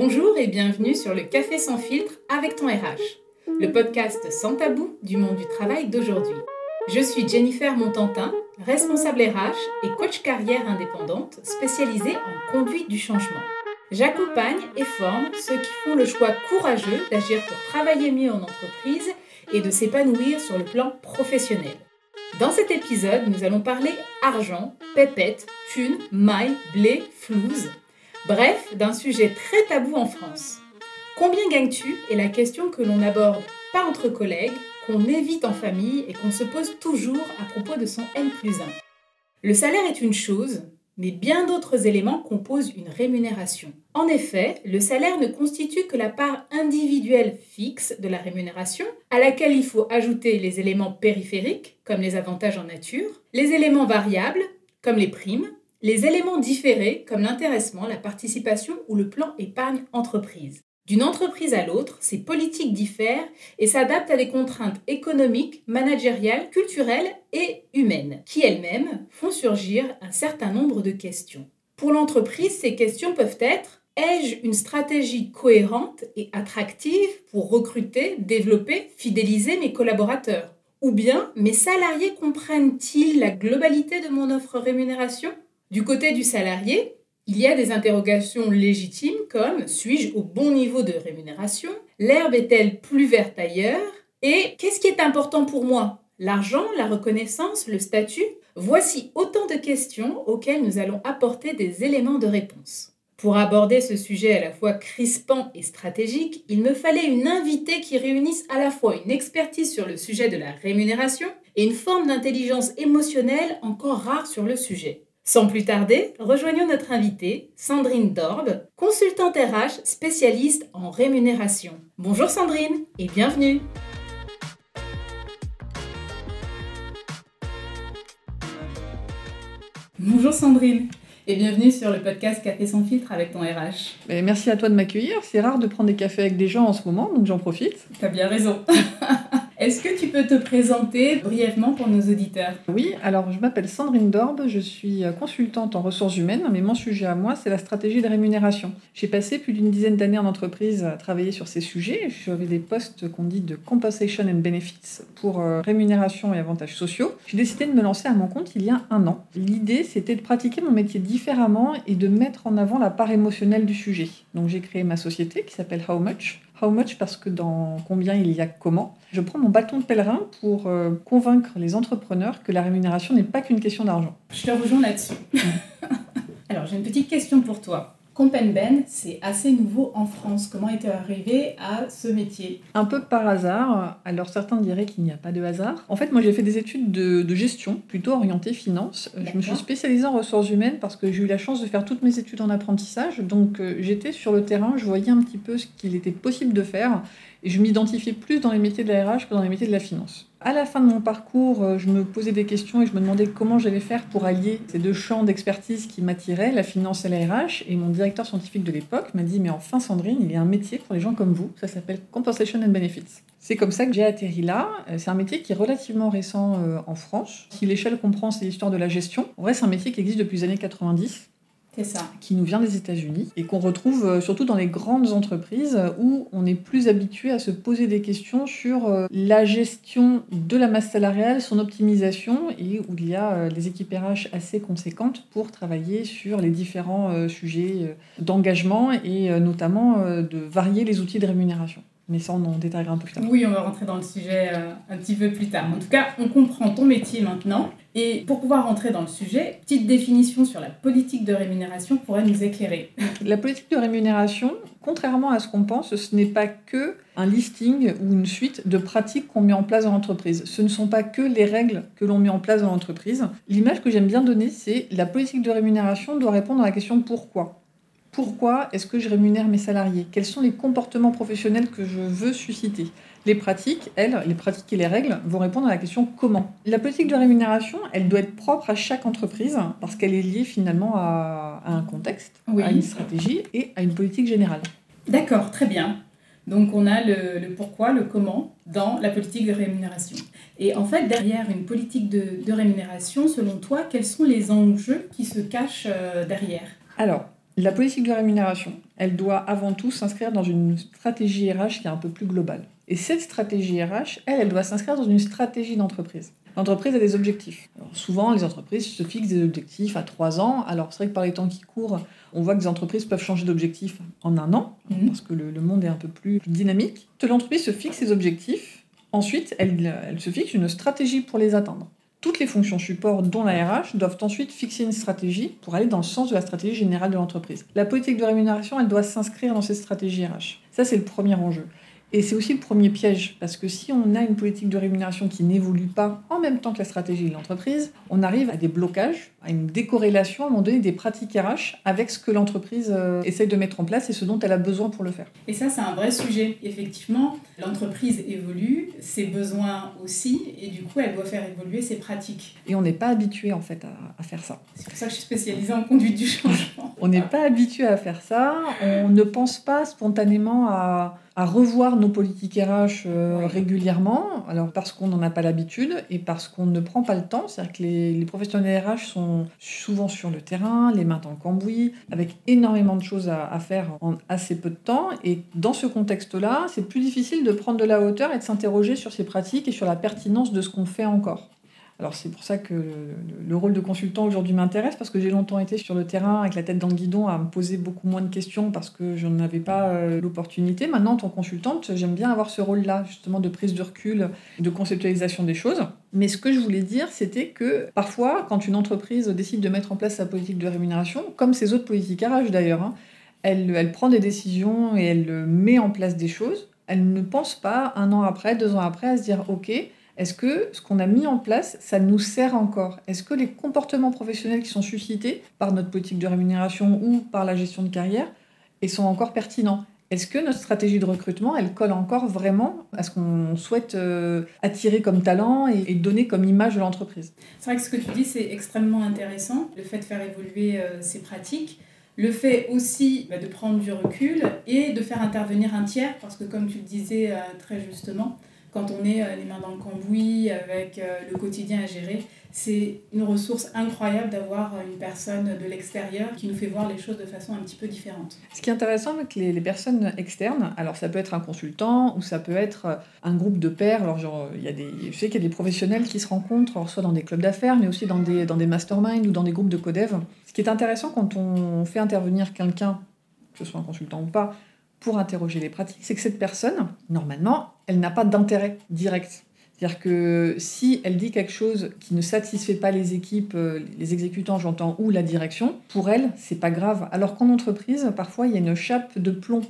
Bonjour et bienvenue sur le Café sans filtre avec ton RH, le podcast sans tabou du monde du travail d'aujourd'hui. Je suis Jennifer Montantin, responsable RH et coach carrière indépendante spécialisée en conduite du changement. J'accompagne et forme ceux qui font le choix courageux d'agir pour travailler mieux en entreprise et de s'épanouir sur le plan professionnel. Dans cet épisode, nous allons parler argent, pépette, thune, maille, blé, flouze. Bref, d'un sujet très tabou en France. Combien gagnes-tu est la question que l'on aborde pas entre collègues, qu'on évite en famille et qu'on se pose toujours à propos de son N plus 1. Le salaire est une chose, mais bien d'autres éléments composent une rémunération. En effet, le salaire ne constitue que la part individuelle fixe de la rémunération, à laquelle il faut ajouter les éléments périphériques, comme les avantages en nature, les éléments variables, comme les primes, les éléments différés, comme l'intéressement, la participation ou le plan épargne entreprise. D'une entreprise à l'autre, ces politiques diffèrent et s'adaptent à des contraintes économiques, managériales, culturelles et humaines, qui elles-mêmes font surgir un certain nombre de questions. Pour l'entreprise, ces questions peuvent être Ai-je une stratégie cohérente et attractive pour recruter, développer, fidéliser mes collaborateurs? Ou bien, mes salariés comprennent-ils la globalité de mon offre rémunération? Du côté du salarié, il y a des interrogations légitimes comme suis-je au bon niveau de rémunération? L'herbe est-elle plus verte ailleurs? Et qu'est-ce qui est important pour moi? L'argent, la reconnaissance, le statut? Voici autant de questions auxquelles nous allons apporter des éléments de réponse. Pour aborder ce sujet à la fois crispant et stratégique, il me fallait une invitée qui réunisse à la fois une expertise sur le sujet de la rémunération et une forme d'intelligence émotionnelle encore rare sur le sujet. Sans plus tarder, rejoignons notre invitée, Sandrine Dorbe, consultante RH spécialiste en rémunération. Bonjour Sandrine et bienvenue. Bonjour Sandrine et bienvenue sur le podcast Café sans filtre avec ton RH. merci à toi de m'accueillir. C'est rare de prendre des cafés avec des gens en ce moment, donc j'en profite. T'as bien raison. Est-ce que tu peux te présenter brièvement pour nos auditeurs Oui, alors je m'appelle Sandrine Dorbe, je suis consultante en ressources humaines, mais mon sujet à moi, c'est la stratégie de rémunération. J'ai passé plus d'une dizaine d'années en entreprise à travailler sur ces sujets. J'avais des postes qu'on dit de compensation and benefits pour euh, rémunération et avantages sociaux. J'ai décidé de me lancer à mon compte il y a un an. L'idée, c'était de pratiquer mon métier différemment et de mettre en avant la part émotionnelle du sujet. Donc j'ai créé ma société qui s'appelle How Much How much parce que dans combien il y a comment. Je prends mon bâton de pèlerin pour euh, convaincre les entrepreneurs que la rémunération n'est pas qu'une question d'argent. Je te rejoins là-dessus. Alors j'ai une petite question pour toi. Ben, c'est assez nouveau en France. Comment est-il arrivé à ce métier? Un peu par hasard. Alors certains diraient qu'il n'y a pas de hasard. En fait, moi j'ai fait des études de, de gestion, plutôt orientées finance. Je me suis spécialisée en ressources humaines parce que j'ai eu la chance de faire toutes mes études en apprentissage. Donc euh, j'étais sur le terrain, je voyais un petit peu ce qu'il était possible de faire et je m'identifiais plus dans les métiers de la RH que dans les métiers de la finance. À la fin de mon parcours, euh, je me posais des questions et je me demandais comment j'allais faire pour allier ces deux champs d'expertise qui m'attiraient, la finance et la RH. Et mon directeur scientifique de l'époque m'a dit Mais enfin, Sandrine, il y a un métier pour les gens comme vous, ça s'appelle Compensation and Benefits. C'est comme ça que j'ai atterri là. Euh, c'est un métier qui est relativement récent euh, en France. Si l'échelle comprend, c'est l'histoire de la gestion. En vrai, c'est un métier qui existe depuis les années 90 Qui nous vient des États-Unis et qu'on retrouve euh, surtout dans les grandes entreprises où on est plus habitué à se poser des questions sur euh, la gestion de la masse salariale, son optimisation et où il y a euh, des équipes RH assez conséquentes pour travailler sur les différents sujets d'engagement et notamment de varier les outils de rémunération. Mais ça, on en détaillera un peu plus tard. Oui, on va rentrer dans le sujet euh, un petit peu plus tard. En tout cas, on comprend ton métier maintenant. Et pour pouvoir rentrer dans le sujet, petite définition sur la politique de rémunération pourrait nous éclairer. La politique de rémunération, contrairement à ce qu'on pense, ce n'est pas que un listing ou une suite de pratiques qu'on met en place dans l'entreprise. Ce ne sont pas que les règles que l'on met en place dans l'entreprise. L'image que j'aime bien donner, c'est la politique de rémunération doit répondre à la question pourquoi pourquoi est-ce que je rémunère mes salariés? Quels sont les comportements professionnels que je veux susciter? Les pratiques, elles, les pratiques et les règles vont répondre à la question comment. La politique de rémunération, elle doit être propre à chaque entreprise parce qu'elle est liée finalement à, un contexte, à une stratégie et à une politique générale. D'accord, très bien. Donc on a le, pourquoi, le comment dans la politique de rémunération. Et en fait, derrière une politique de, rémunération, selon toi, quels sont les enjeux qui se cachent euh, derrière? Alors, La politique de rémunération, elle doit avant tout s'inscrire dans une stratégie RH qui est un peu plus globale. Et cette stratégie RH, elle, elle doit s'inscrire dans une stratégie d'entreprise. L'entreprise a des objectifs. souvent, les entreprises se fixent des objectifs à trois ans. Alors, c'est vrai que par les temps qui courent, on voit que des entreprises peuvent changer d'objectif en un an, mhm. parce que le, monde est un peu plus dynamique. L'entreprise se fixe ses objectifs. Ensuite, elle, elle se fixe une stratégie pour les atteindre. Toutes les fonctions support, dont la RH, doivent ensuite fixer une stratégie pour aller dans le sens de la stratégie générale de l'entreprise. La politique de rémunération, elle doit s'inscrire dans cette stratégie RH. Ça, c'est le premier enjeu. Et c'est aussi le premier piège, parce que si on a une politique de rémunération qui n'évolue pas en même temps que la stratégie de l'entreprise, on arrive à des blocages, à une décorrélation à un moment donné des pratiques RH avec ce que l'entreprise euh, essaye de mettre en place et ce dont elle a besoin pour le faire. Et ça, c'est un vrai sujet. Effectivement, l'entreprise évolue, ses besoins aussi, et du coup, elle doit faire évoluer ses pratiques. Et on n'est pas habitué en fait à, faire ça. C'est pour ça que je suis spécialisée en conduite du changement. on n'est pas habitué à faire ça, on ne pense pas spontanément à à revoir nos politiques RH euh, régulièrement, alors parce qu'on n'en a pas l'habitude et parce qu'on ne prend pas le temps. C'est-à-dire que les, professionnels RH sont souvent sur le terrain, les mains dans le cambouis, avec énormément de choses à, à faire en assez peu de temps. Et dans ce contexte-là, c'est plus difficile de prendre de la hauteur et de s'interroger sur ces pratiques et sur la pertinence de ce qu'on fait encore. Alors c'est pour ça que le, rôle de consultant aujourd'hui m'intéresse, parce que j'ai longtemps été sur le terrain avec la tête dans le guidon à me poser beaucoup moins de questions parce que je n'en avais pas euh, l'opportunité. Maintenant, en tant que consultante, j'aime bien avoir ce rôle-là, justement, de prise de recul, de conceptualisation des choses. Mais ce que je voulais dire, c'était que parfois, quand une entreprise décide de mettre en place sa politique de rémunération, comme ses autres politiques RH d'ailleurs, hein, elle, elle prend des décisions et elle met en place des choses. Elle ne pense pas un an après, deux ans après, à se dire, OK, est-ce que ce qu'on a mis en place, ça nous sert encore? Est-ce que les comportements professionnels qui sont suscités par notre politique de rémunération ou par la gestion de carrière et sont encore pertinents? Est-ce que notre stratégie de recrutement, elle colle encore vraiment à ce qu'on souhaite euh, attirer comme talent et, donner comme image de l'entreprise? C'est vrai que ce que tu dis, c'est extrêmement intéressant, le fait de faire évoluer euh, ces pratiques, le fait aussi bah, de prendre du recul et de faire intervenir un tiers, parce que comme tu le disais euh, très justement, quand on est euh, les mains dans le cambouis, avec euh, le quotidien à gérer, c'est une ressource incroyable d'avoir euh, une personne de l'extérieur qui nous fait voir les choses de façon un petit peu différente. Ce qui est intéressant avec les, personnes externes, alors ça peut être un consultant ou ça peut être un groupe de pairs. Alors genre, il y a des, je sais qu'il y a des professionnels qui se rencontrent, soit dans des clubs d'affaires, mais aussi dans des, dans des masterminds ou dans des groupes de codev. Ce qui est intéressant quand on fait intervenir quelqu'un, que ce soit un consultant ou pas, pour interroger les pratiques, c'est que cette personne, normalement, elle n'a pas d'intérêt direct. C'est-à-dire que si elle dit quelque chose qui ne satisfait pas les équipes, euh, les exécutants, j'entends, ou la direction, pour elle, c'est pas grave. Alors qu'en entreprise, parfois, il y a une chape de plomb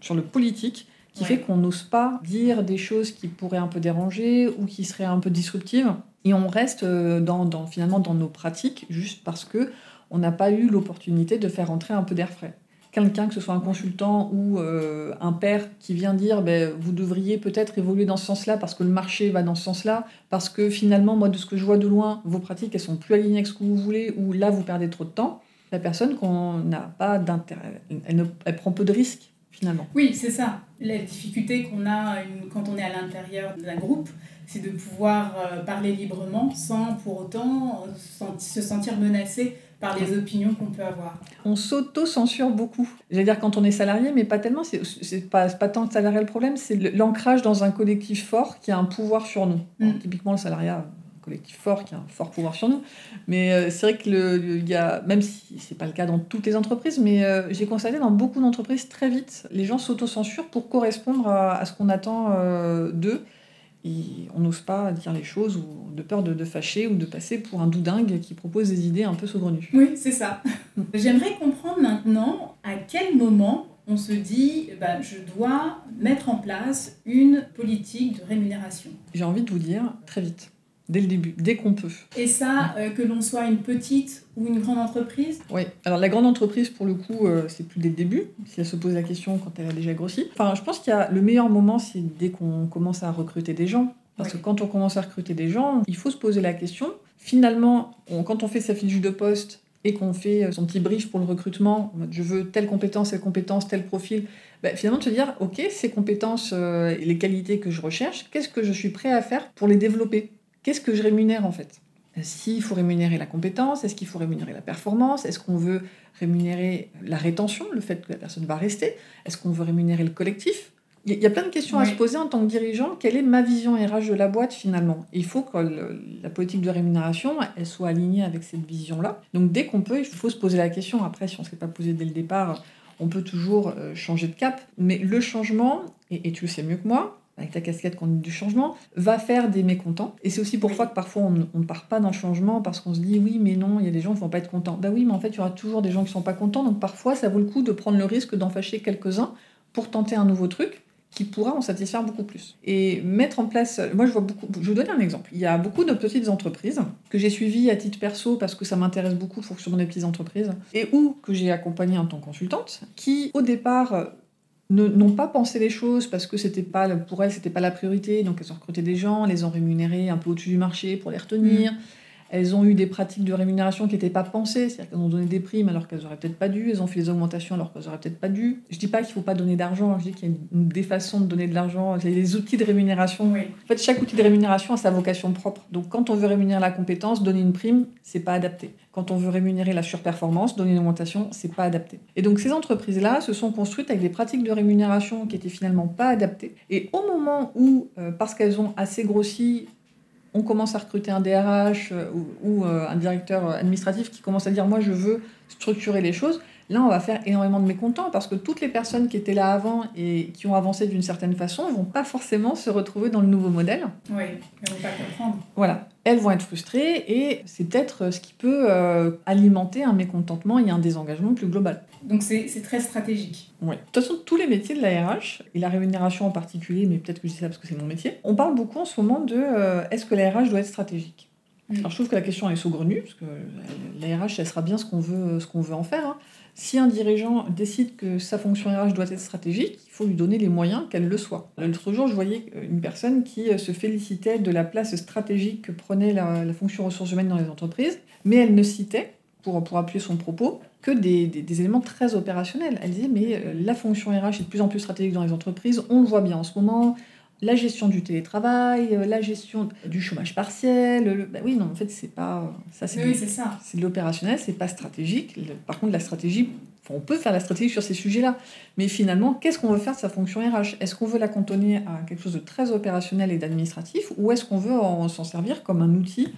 sur le politique qui fait qu'on n'ose pas dire des choses qui pourraient un peu déranger ou qui seraient un peu disruptives. Et on reste euh, dans, dans finalement dans nos pratiques juste parce que on n'a pas eu l'opportunité de faire entrer un peu d'air frais quelqu'un, que ce soit un consultant ou euh, un père, qui vient dire ben, vous devriez peut-être évoluer dans ce sens-là parce que le marché va dans ce sens-là, parce que finalement, moi, de ce que je vois de loin, vos pratiques, elles sont plus alignées avec ce que vous voulez, ou là, vous perdez trop de temps. La personne qu'on n'a pas d'intérêt, elle, prend peu de risques finalement. Oui, c'est ça. La difficulté qu'on a quand on est à l'intérieur d'un groupe, c'est de pouvoir euh, parler librement sans pour autant se sentir menacé par les opinions qu'on peut avoir. On s'auto-censure beaucoup. J'allais dire quand on est salarié, mais pas tellement. C'est pas, pas tant le salarié le problème, c'est l'ancrage dans un collectif fort qui a un pouvoir sur nous. Mm. typiquement, le salariat, un collectif fort qui a un fort pouvoir sur nous. Mais euh, c'est vrai que le, y a, même si c'est pas le cas dans toutes les entreprises, mais euh, j'ai constaté dans beaucoup d'entreprises très vite, les gens s'auto-censurent pour correspondre à, ce qu'on attend euh, d'eux on n'ose pas dire les choses ou de peur de, fâcher ou de passer pour un doudingue qui propose des idées un peu saugrenues. Oui, c'est ça. J'aimerais comprendre maintenant à quel moment on se dit bah, je dois mettre en place une politique de rémunération. J'ai envie de vous dire très vite dès le début, dès qu'on peut. Et ça, euh, que l'on soit une petite ou une grande entreprise Oui, alors la grande entreprise, pour le coup, euh, c'est plus dès le début, si elle se pose la question quand elle a déjà grossi. Enfin, je pense qu'il y a le meilleur moment, c'est dès qu'on commence à recruter des gens. Parce que quand on commence à recruter des gens, il faut se poser la question. Finalement, quand on fait sa fiche de poste et qu'on fait euh, son petit brief pour le recrutement, je veux telle compétence, telle compétence, tel profil, bah, finalement de se dire, ok, ces compétences et les qualités que je recherche, qu'est-ce que je suis prêt à faire pour les développer? Qu'est-ce que je rémunère en fait? S'il faut rémunérer la compétence, est-ce qu'il faut rémunérer la performance, est-ce qu'on veut rémunérer la rétention, le fait que la personne va rester, est-ce qu'on veut rémunérer le collectif? Il y a plein de questions à se poser en tant que dirigeant. Quelle est ma vision RH de la boîte finalement? Il faut que la politique de rémunération elle soit alignée avec cette vision-là. Donc dès qu'on peut, il faut se poser la question. Après, si on ne s'est pas posé dès le départ, on peut toujours euh, changer de cap. Mais le changement, et, tu le sais mieux que moi, avec ta casquette conduite du changement, va faire des mécontents. Et c'est aussi pour ça que parfois on ne part pas dans le changement parce qu'on se dit oui, mais non, il y a des gens qui vont pas être contents. Bah oui, mais en fait, il y aura toujours des gens qui sont pas contents. Donc parfois, ça vaut le coup de prendre le risque d'en fâcher quelques-uns pour tenter un nouveau truc qui pourra en satisfaire beaucoup plus. Et mettre en place, moi je vois beaucoup, je vais vous donner un exemple. Il y a beaucoup de petites entreprises que j'ai suivies à titre perso parce que ça m'intéresse beaucoup le fonctionnement des petites entreprises, et ou que j'ai accompagné en tant que consultante, qui au départ n'ont pas pensé les choses parce que c'était pas pour elles c'était pas la priorité donc elles ont recruté des gens les ont rémunérés un peu au-dessus du marché pour les retenir mmh. Elles ont eu des pratiques de rémunération qui n'étaient pas pensées, c'est-à-dire qu'elles ont donné des primes alors qu'elles auraient peut-être pas dû, elles ont fait des augmentations alors qu'elles auraient peut-être pas dû. Je dis pas qu'il ne faut pas donner d'argent, je dis qu'il y a des façons de donner de l'argent, il y a des outils de rémunération. En fait, chaque outil de rémunération a sa vocation propre. Donc quand on veut rémunérer la compétence, donner une prime, c'est pas adapté. Quand on veut rémunérer la surperformance, donner une augmentation, c'est pas adapté. Et donc ces entreprises-là se sont construites avec des pratiques de rémunération qui étaient finalement pas adaptées. Et au moment où, euh, parce qu'elles ont assez grossi, on commence à recruter un DRH euh, ou, euh, un directeur administratif qui commence à dire moi je veux structurer les choses, là on va faire énormément de mécontents parce que toutes les personnes qui étaient là avant et qui ont avancé d'une certaine façon ne vont pas forcément se retrouver dans le nouveau modèle. Oui, elles vont pas comprendre. Voilà, elles vont être frustrées et c'est peut-être ce qui peut euh, alimenter un mécontentement et un désengagement plus global. Donc c'est très stratégique. Oui. De toute façon, tous les métiers de la RH, et la rémunération en particulier, mais peut-être que je dis ça parce que c'est mon métier, on parle beaucoup en ce moment de euh, est-ce que la RH doit être stratégique? Mm. Alors je trouve que la question est saugrenue, parce que la RH, elle sera bien ce qu'on veut, ce qu'on veut en faire. Hein. Si un dirigeant décide que sa fonction RH doit être stratégique, il faut lui donner les moyens qu'elle le soit. L'autre jour, je voyais une personne qui euh, se félicitait de la place stratégique que prenait la, fonction ressources humaines dans les entreprises, mais elle ne citait, pour, pour appuyer son propos, que des, des, éléments très opérationnels. Elle disait, mais euh, la fonction RH est de plus en plus stratégique dans les entreprises, on le voit bien en ce moment, la gestion du télétravail, euh, la gestion du chômage partiel. Bah oui, non, en fait, c'est pas. Ça, c'est oui, c'est ça. C'est de l'opérationnel, c'est pas stratégique. Par contre, la stratégie, on peut faire la stratégie sur ces sujets-là. Mais finalement, qu'est-ce qu'on veut faire de sa fonction RH Est-ce qu'on veut la cantonner à quelque chose de très opérationnel et d'administratif ou est-ce qu'on veut s'en servir comme un outil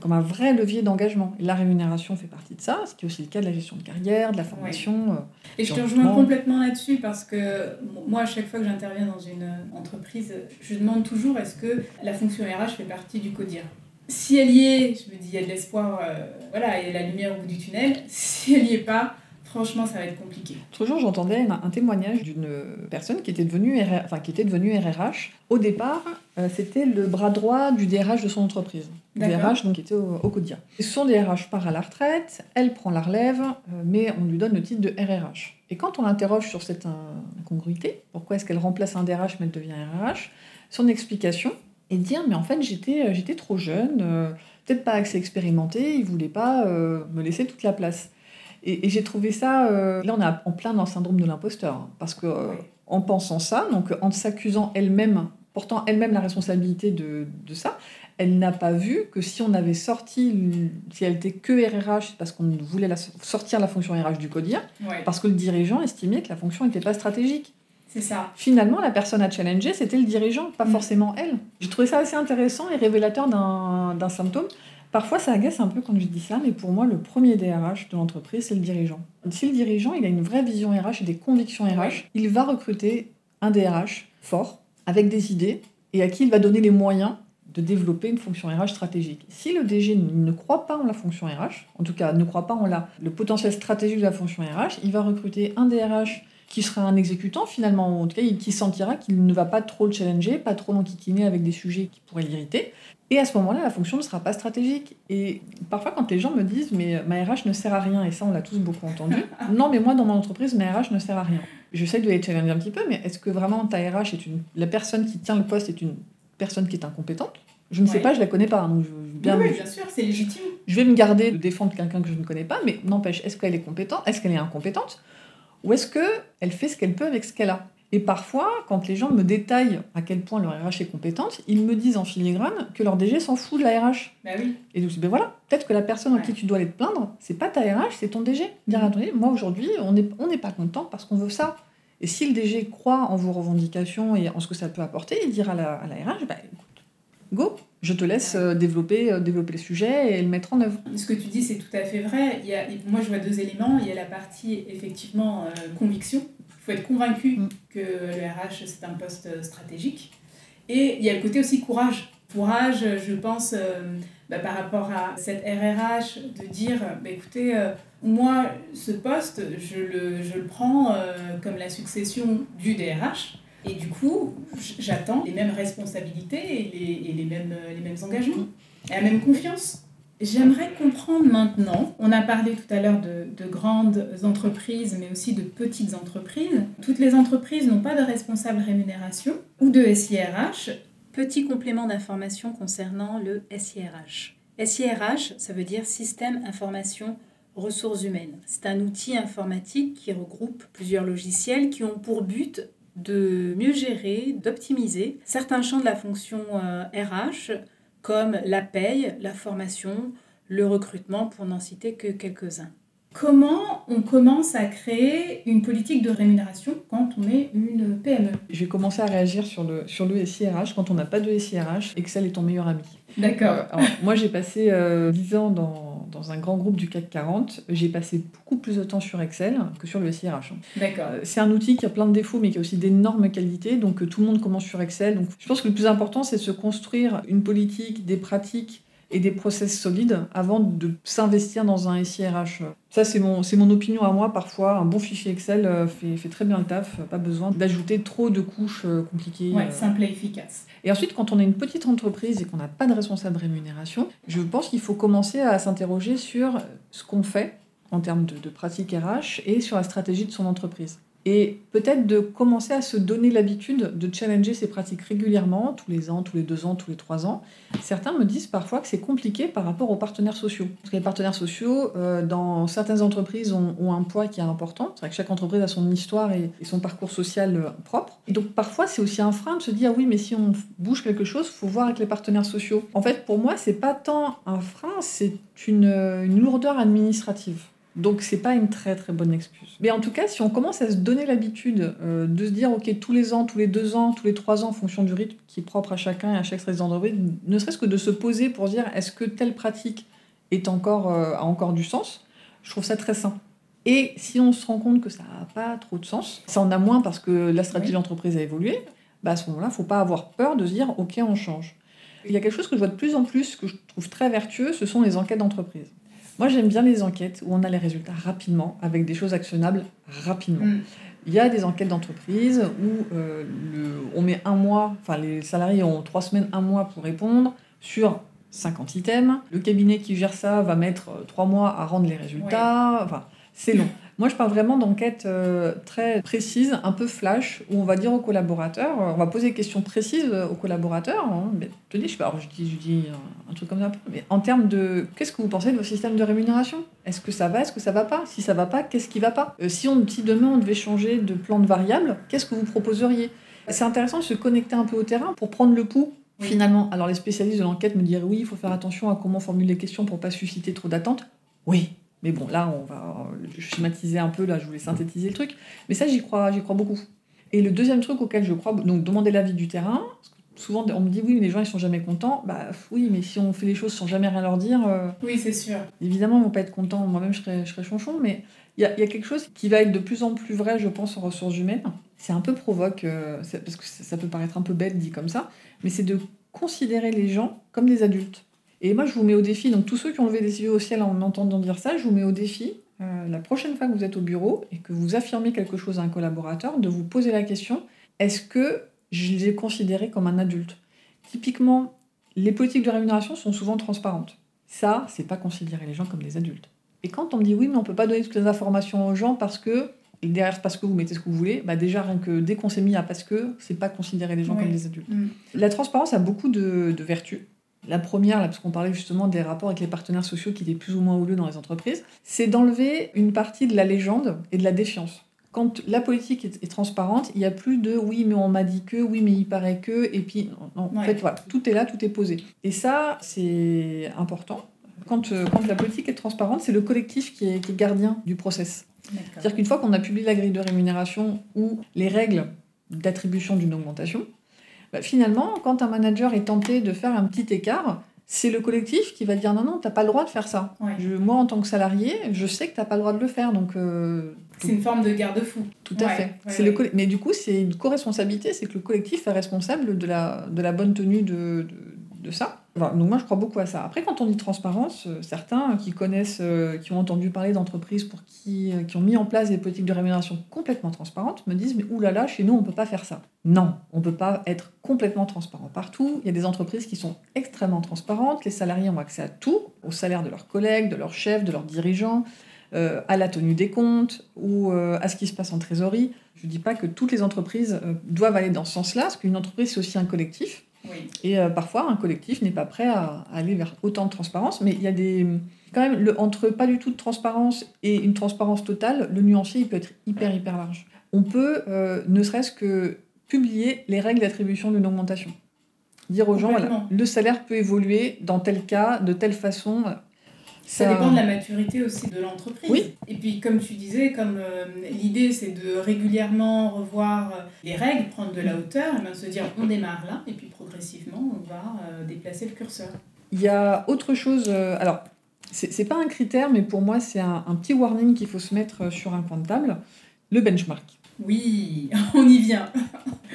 comme un vrai levier d'engagement. la rémunération fait partie de ça, ce qui est aussi le cas de la gestion de carrière, de la formation. Euh, et je te rejoins complètement là-dessus parce que moi, à chaque fois que j'interviens dans une entreprise, je demande toujours est-ce que la fonction RH fait partie du CODIR? Si elle y est, je me dis il y a de l'espoir, euh, voilà, il y a la lumière au bout du tunnel. Si elle n'y est pas, franchement, ça va être compliqué. L'autre jour, j'entendais un, témoignage d'une personne qui était, devenue enfin, qui était devenue RRH. Au départ, euh, c'était le bras droit du DRH de son entreprise. DRH, donc, qui était au, au quotidien. son DRH part à la retraite, elle prend la relève, euh, mais on lui donne le titre de RRH. Et quand on l'interroge sur cette incongruité, pourquoi est-ce qu'elle remplace un DRH mais elle devient RRH, son explication est de dire, mais en fait, j'étais, euh, j'étais trop jeune, peut-être pas assez expérimentée, il voulait pas me laisser toute la place. Et, j'ai trouvé ça. Euh, là, on est en plein dans le syndrome de l'imposteur. Hein, parce que, euh, en pensant ça, donc en s'accusant elle-même, portant elle-même la responsabilité de, de ça, elle n'a pas vu que si on avait sorti, si elle était que RRH, parce qu'on voulait la, sortir la fonction RH du CODIR, parce que le dirigeant estimait que la fonction n'était pas stratégique. C'est ça. Finalement, la personne à challenger, c'était le dirigeant, pas mm. forcément elle. J'ai trouvé ça assez intéressant et révélateur d'un symptôme. Parfois, ça agace un peu quand je dis ça, mais pour moi, le premier DRH de l'entreprise, c'est le dirigeant. Si le dirigeant, il a une vraie vision RH et des convictions RH, il va recruter un DRH fort, avec des idées, et à qui il va donner les moyens de développer une fonction RH stratégique. Si le DG ne croit pas en la fonction RH, en tout cas ne croit pas en la, le potentiel stratégique de la fonction RH, il va recruter un DRH qui sera un exécutant finalement, en tout cas qui sentira qu'il ne va pas trop le challenger, pas trop l'enquiquiner avec des sujets qui pourraient l'irriter, et à ce moment-là, la fonction ne sera pas stratégique. Et parfois, quand les gens me disent, mais ma RH ne sert à rien, et ça, on l'a tous beaucoup entendu, non, mais moi, dans mon entreprise, ma RH ne sert à rien. J'essaie de les challenger un petit peu, mais est-ce que vraiment ta RH est une. La personne qui tient le poste est une personne qui est incompétente? Je ne sais pas, je la connais pas. Donc bien, oui, bien sûr, c'est légitime. Je vais me garder de défendre quelqu'un que je ne connais pas, mais n'empêche, est-ce qu'elle est compétente? Est-ce qu'elle est incompétente? Ou est-ce qu'elle fait ce qu'elle peut avec ce qu'elle a? Et parfois, quand les gens me détaillent à quel point leur RH est compétente, ils me disent en filigrane que leur DG s'en fout de la RH. Bah oui. Et donc ben voilà, peut-être que la personne en qui tu dois aller te plaindre, c'est pas ta RH, c'est ton DG. Dire, Mm. attendez, moi aujourd'hui, on n'est on pas content parce qu'on veut ça. Et si le DG croit en vos revendications et en ce que ça peut apporter, il dira à la, à la RH, bah, écoute, go, je te laisse euh, développer, euh, développer le sujet et le mettre en œuvre. Ce que tu dis, c'est tout à fait vrai. Il y a, moi, je vois deux éléments. Il y a la partie, effectivement, euh, conviction. Il faut être convaincu Mm. que le RH, c'est un poste stratégique. Et il y a le côté aussi courage. Courage, je pense, euh, bah, par rapport à cette RRH, de dire, bah, écoutez, euh, moi, ce poste, je le, je le prends comme la succession du DRH. Et du coup, j'attends les mêmes responsabilités et les, et les, mêmes, euh, les mêmes engagements, et la même confiance. J'aimerais comprendre maintenant, on a parlé tout à l'heure de, de grandes entreprises, mais aussi de petites entreprises. Toutes les entreprises n'ont pas de responsable rémunération ou de SIRH. Petit complément d'information concernant le SIRH. SIRH, ça veut dire Système Information Ressources Humaines. C'est un outil informatique qui regroupe plusieurs logiciels qui ont pour but de mieux gérer, d'optimiser certains champs de la fonction euh, RH comme la paye, la formation, le recrutement, pour n'en citer que quelques-uns. Comment on commence à créer une politique de rémunération quand on est une PME J'ai commencé à réagir sur le, sur le SIRH. Quand on n'a pas de SIRH, Excel est ton meilleur ami. D'accord. Euh, moi, j'ai passé euh, 10 ans dans, dans un grand groupe du CAC 40. J'ai passé beaucoup plus de temps sur Excel que sur le SIRH. D'accord. Euh, C'est un outil qui a plein de défauts, mais qui a aussi d'énormes qualités. Donc, euh, tout le monde commence sur Excel. Donc, je pense que le plus important, c'est de se construire une politique, des pratiques et des process solides avant de s'investir dans un SIRH. Ça, c'est mon, mon opinion à moi. Parfois, un bon fichier Excel euh, fait, fait très bien le taf. Pas besoin d'ajouter trop de couches euh, compliquées. Ouais, euh. simple et efficace. Et ensuite, quand on est une petite entreprise et qu'on n'a pas de responsable rémunération, je pense qu'il faut commencer à s'interroger sur ce qu'on fait en termes de, de pratiques RH et sur la stratégie de son entreprise. Et peut-être de commencer à se donner l'habitude de challenger ces pratiques régulièrement, tous les ans, tous les deux ans, tous les trois ans. Certains me disent parfois que c'est compliqué par rapport aux partenaires sociaux. Parce que les partenaires sociaux, euh, dans certaines entreprises, ont, un poids qui est important. C'est vrai que chaque entreprise a son histoire et, son parcours social euh, propre. Et donc parfois, c'est aussi un frein de se dire oui, mais si on bouge quelque chose, faut voir avec les partenaires sociaux. En fait, pour moi, c'est pas tant un frein, c'est une, une lourdeur administrative. Donc c'est pas une très très bonne excuse. Mais en tout cas, si on commence à se donner l'habitude euh, de se dire ok tous les ans, tous les deux ans, tous les trois ans, en fonction du rythme qui est propre à chacun et à chaque résident d'entreprise, ne serait-ce que de se poser pour se dire est-ce que telle pratique est encore euh, a encore du sens, je trouve ça très sain. Et si on se rend compte que ça n'a pas trop de sens, ça en a moins parce que la stratégie Oui. de l'entreprise a évolué, bah à ce moment-là, il ne faut pas avoir peur de se dire ok on change. Il y a quelque chose que je vois de plus en plus que je trouve très vertueux, ce sont les enquêtes d'entreprise. Moi, j'aime bien les enquêtes où on a les résultats rapidement, avec des choses actionnables rapidement. Mm. Il y a des enquêtes d'entreprise où euh, le- on met un mois, enfin les salariés ont trois semaines, un mois pour répondre sur 50 items. Le cabinet qui gère ça va mettre euh, trois mois à rendre les résultats. Enfin, c'est long. Moi, je parle vraiment d'enquêtes euh, très précises, un peu flash, où on va dire aux collaborateurs, euh, on va poser des questions précises euh, aux collaborateurs. hein. Mais je te dis, je, sais pas, alors, je dis, je dis un, truc comme ça, mais en termes de, qu'est-ce que vous pensez de votre système de rémunération? Est-ce que ça va Est-ce que ça va pas? Si ça va pas, qu'est-ce qui va pas? Euh, Si on, si demain on devait changer de plan de variable, qu'est-ce que vous proposeriez? C'est intéressant de se connecter un peu au terrain pour prendre le pouls. Oui. Finalement, alors les spécialistes de l'enquête me diraient oui, il faut faire attention à comment formuler les questions pour pas susciter trop d'attentes. Oui, mais bon, là, on va je schématiser un peu, là, je voulais synthétiser le truc. Mais ça, j'y crois, j'y crois beaucoup. Et le deuxième truc auquel je crois, donc demander l'avis du terrain. Souvent, on me dit oui, mais les gens, ils sont jamais contents. Bah oui, mais si on fait les choses sans jamais rien leur dire, euh, Oui, c'est sûr. évidemment, ils vont pas être contents. Moi-même, je serais, je serais chonchon, mais il y a, il y a quelque chose qui va être de plus en plus vrai, je pense, en ressources humaines. C'est un peu provoque, euh, parce que ça, ça peut paraître un peu bête dit comme ça, mais c'est de considérer les gens comme des adultes. Et moi, je vous mets au défi, donc tous ceux qui ont levé des yeux au ciel en m'entendant dire ça, je vous mets au défi, euh, la prochaine fois que vous êtes au bureau et que vous affirmez quelque chose à un collaborateur, de vous poser la question, est-ce que je les ai considérés comme un adulte? Typiquement, les politiques de rémunération sont souvent transparentes. Ça, c'est pas considérer les gens comme des adultes. Et quand on me dit oui, mais on peut pas donner toutes les informations aux gens parce que, et derrière parce que vous mettez ce que vous voulez, bah déjà rien que dès qu'on s'est mis à parce que, c'est pas considérer les gens Oui. comme des adultes. Mm. La transparence a beaucoup de, de vertus. La première, là, parce qu'on parlait justement des rapports avec les partenaires sociaux qui étaient plus ou moins houleux dans les entreprises, c'est d'enlever une partie de la légende et de la défiance. quand la politique est, transparente, il n'y a plus de oui, mais on m'a dit que, oui, mais il paraît que, et puis, non, en fait, voilà, tout est là, tout est posé. Et ça, c'est important. Quand, euh, quand la politique est transparente, c'est le collectif qui est, gardien du process. C'est-à-dire qu'une fois qu'on a publié la grille de rémunération ou les règles d'attribution d'une augmentation, bah, finalement, quand un manager est tenté de faire un petit écart, c'est le collectif qui va dire non, non, tu n'as pas le droit de faire ça. moi, en tant que salarié, je sais que tu n'as pas le droit de le faire. Donc, euh, c'est une forme de garde-fou. Tout à fait. c'est Le Mais du coup, c'est une co-responsabilité, c'est que le collectif est responsable de la, de la bonne tenue de, de ça. donc moi, je crois beaucoup à ça. Après, quand on dit transparence, euh, certains qui connaissent, euh, qui ont entendu parler d'entreprises pour qui, euh, qui ont mis en place des politiques de rémunération complètement transparentes, me disent, mais oulala, chez nous, on ne peut pas faire ça. Non, on peut pas être complètement transparent partout. Il y a des entreprises qui sont extrêmement transparentes. Les salariés ont accès à tout, au salaire de leurs collègues, de leurs chefs, de leurs dirigeants. à la tenue des comptes ou à ce qui se passe en trésorerie. Je ne dis pas que toutes les entreprises doivent aller dans ce sens-là, parce qu'une entreprise, c'est aussi un collectif. Et euh, parfois, un collectif n'est pas prêt à, aller vers autant de transparence, mais il y a des. Quand même, le, entre pas du tout de transparence et une transparence totale, le nuancier, il peut être hyper, hyper large. On peut, euh, ne serait-ce que publier les règles d'attribution d'une augmentation. Dire aux gens, voilà, le salaire peut évoluer dans tel cas, de telle façon. Ça, dépend de la maturité aussi de l'entreprise. Oui. Et puis, comme tu disais, comme euh, l'idée c'est de régulièrement revoir euh, les règles, prendre de la hauteur, et bien se dire on démarre là, et puis progressivement on va euh, déplacer le curseur. Il y a autre chose. alors, c'est pas un critère, mais pour moi c'est un, un, petit warning qu'il faut se mettre sur un coin de table le benchmark. Oui, on y vient.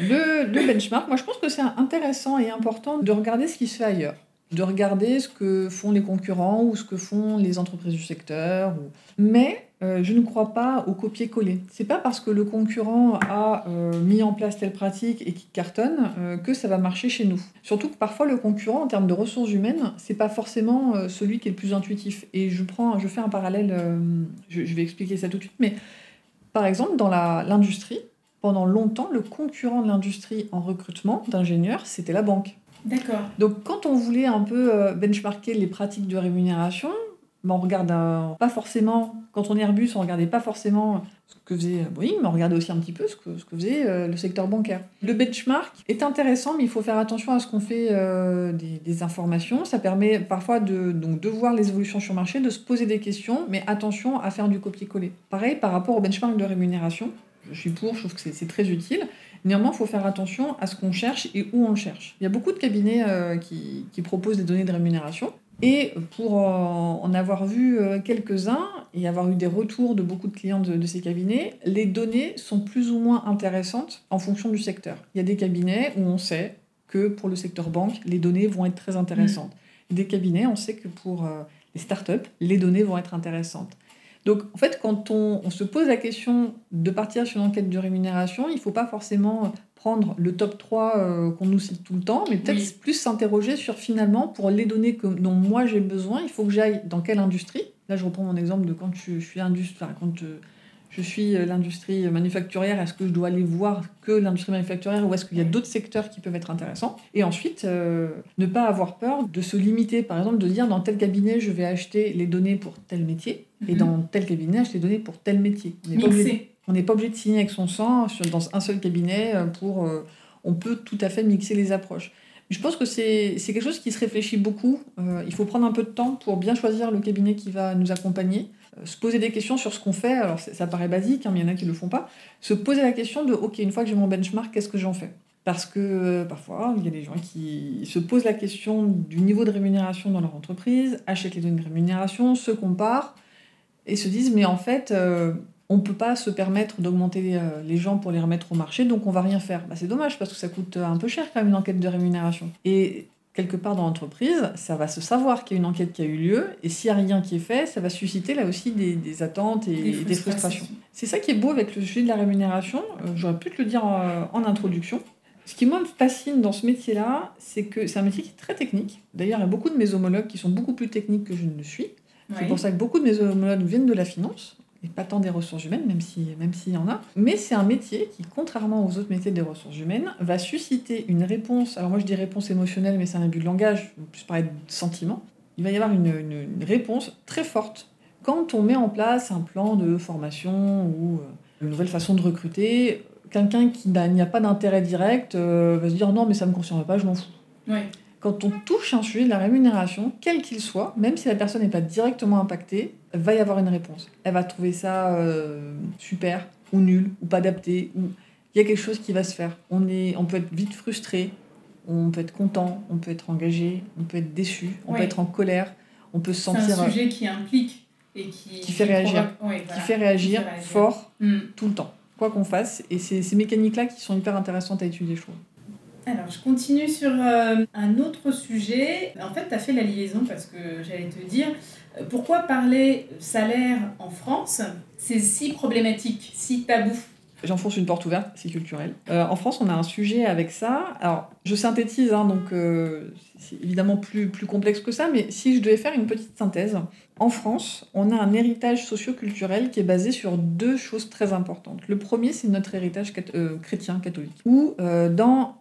le, le benchmark, moi je pense que c'est intéressant et important de regarder ce qui se fait ailleurs de regarder ce que font les concurrents ou ce que font les entreprises du secteur. Mais euh, je ne crois pas au copier-coller. C'est pas parce que le concurrent a euh, mis en place telle pratique et qu'il cartonne euh, que ça va marcher chez nous. Surtout que parfois le concurrent en termes de ressources humaines, c'est pas forcément celui qui est le plus intuitif. Et je prends, je fais un parallèle, je, je, vais expliquer ça tout de suite. Mais par exemple dans l'industrie, pendant longtemps, le concurrent de l'industrie en recrutement d'ingénieurs, c'était la banque. D'accord. Donc quand on voulait un peu euh, benchmarker les pratiques de rémunération, ben, on regarde pas forcément, quand on est Airbus, on regardait pas forcément ce que faisait Boeing, mais on regardait aussi un petit peu ce que, ce que faisait euh, le secteur bancaire. Le benchmark est intéressant, mais il faut faire attention à ce qu'on fait euh, des, informations. Ça permet parfois de, donc, de voir les évolutions sur le marché, de se poser des questions, mais attention à faire du copier-coller. Pareil par rapport au benchmark de rémunération. Je suis pour, je trouve que c'est très utile. Néanmoins, il faut faire attention à ce qu'on cherche et où on le cherche. Il y a beaucoup de cabinets euh, qui, proposent des données de rémunération. Et pour en avoir vu euh, quelques-uns et avoir eu des retours de beaucoup de clients de, ces cabinets, les données sont plus ou moins intéressantes en fonction du secteur. Il y a des cabinets où on sait que pour le secteur banque, les données vont être très intéressantes. Mmh. Des cabinets, on sait que pour euh, les startups, les données vont être intéressantes. Donc, en fait, quand on, se pose la question de partir sur une enquête de rémunération, il ne faut pas forcément prendre le top 3 euh, qu'on nous cite tout le temps, mais peut-être plus s'interroger sur finalement, pour les données que, dont moi j'ai besoin, il faut que j'aille dans quelle industrie? Là, je reprends mon exemple de quand je, suis industrie, quand euh, je suis euh, l'industrie manufacturière, est-ce que je dois aller voir que l'industrie manufacturière ou est-ce qu'il y a d'autres secteurs qui peuvent être intéressants? Et ensuite, euh, ne pas avoir peur de se limiter, par exemple, de dire dans tel cabinet, je vais acheter les données pour tel métier et mhm. dans tel cabinet, acheter les données pour tel métier. On n'est pas, pas, obligé de signer avec son sang dans un seul cabinet euh, pour... on peut tout à fait mixer les approches. Je pense que c'est quelque chose qui se réfléchit beaucoup. il faut prendre un peu de temps pour bien choisir le cabinet qui va nous accompagner se poser des questions sur ce qu'on fait. Alors ça paraît basique, hein, mais il y en a qui ne le font pas. Se poser la question de, OK, une fois que j'ai mon benchmark, qu'est-ce que j'en fais? Parce que euh, parfois, il y a des gens qui se posent la question du niveau de rémunération dans leur entreprise, achètent les données de rémunération, se comparent et se disent, mais en fait, euh, on ne peut pas se permettre d'augmenter euh, les gens pour les remettre au marché, donc on va rien faire. Bah, c'est dommage parce que ça coûte un peu cher quand même une enquête de rémunération. Et quelque part dans l'entreprise, ça va se savoir qu'il y a une enquête qui a eu lieu, et s'il n'y a rien qui est fait, ça va susciter là aussi des, attentes et des frustrations. C'est ça qui est beau avec le sujet de la rémunération, euh, j'aurais pu te le dire en, introduction. Ce qui moi me fascine dans ce métier-là, c'est que c'est un métier qui est très technique. D'ailleurs, il y a beaucoup de mes homologues qui sont beaucoup plus techniques que je ne le suis. C'est pour ça que beaucoup de mes homologues viennent de la finance et pas tant des ressources humaines, même s'il même s'il y en a. Mais c'est un métier qui, contrairement aux autres métiers des ressources humaines, va susciter une réponse. Alors moi je dis réponse émotionnelle, mais c'est un abus de langage, plus parler de sentiment. Il va y avoir une, une, réponse très forte quand on met en place un plan de formation ou euh, Une nouvelle façon de recruter. Quelqu'un qui n'y a pas d'intérêt direct euh, va se dire non, mais ça ne me concerne pas, je m'en fous. Quand on touche un sujet de la rémunération, quel qu'il soit, même si la personne n'est pas directement impactée, va y avoir une réponse. Elle va trouver ça euh, super ou nul ou pas adapté. Ou... Il y a quelque chose qui va se faire. On, est, on peut être vite frustré, on peut être content, on peut être engagé, on peut être déçu, on peut être en colère, on peut se sentir. C'est un sujet qui implique et qui, qui fait réagir, qui fait réagir fort hmm. tout le temps, quoi qu'on fasse. Et c'est ces mécaniques-là qui sont hyper intéressantes à étudier, je trouve. Alors, je continue sur euh, un autre sujet. En fait, tu as fait la liaison parce que j'allais te dire, euh, pourquoi parler salaire en France, c'est si problématique, si tabou? J'enfonce une porte ouverte, c'est culturel. Euh, en France, on a un sujet avec ça. Alors, je synthétise, hein, donc c'est évidemment plus, plus complexe que ça, mais si je devais faire une petite synthèse, en France, on a un héritage socio-culturel qui est basé sur deux choses très importantes. Le premier, c'est notre héritage chrétien catholique, où dans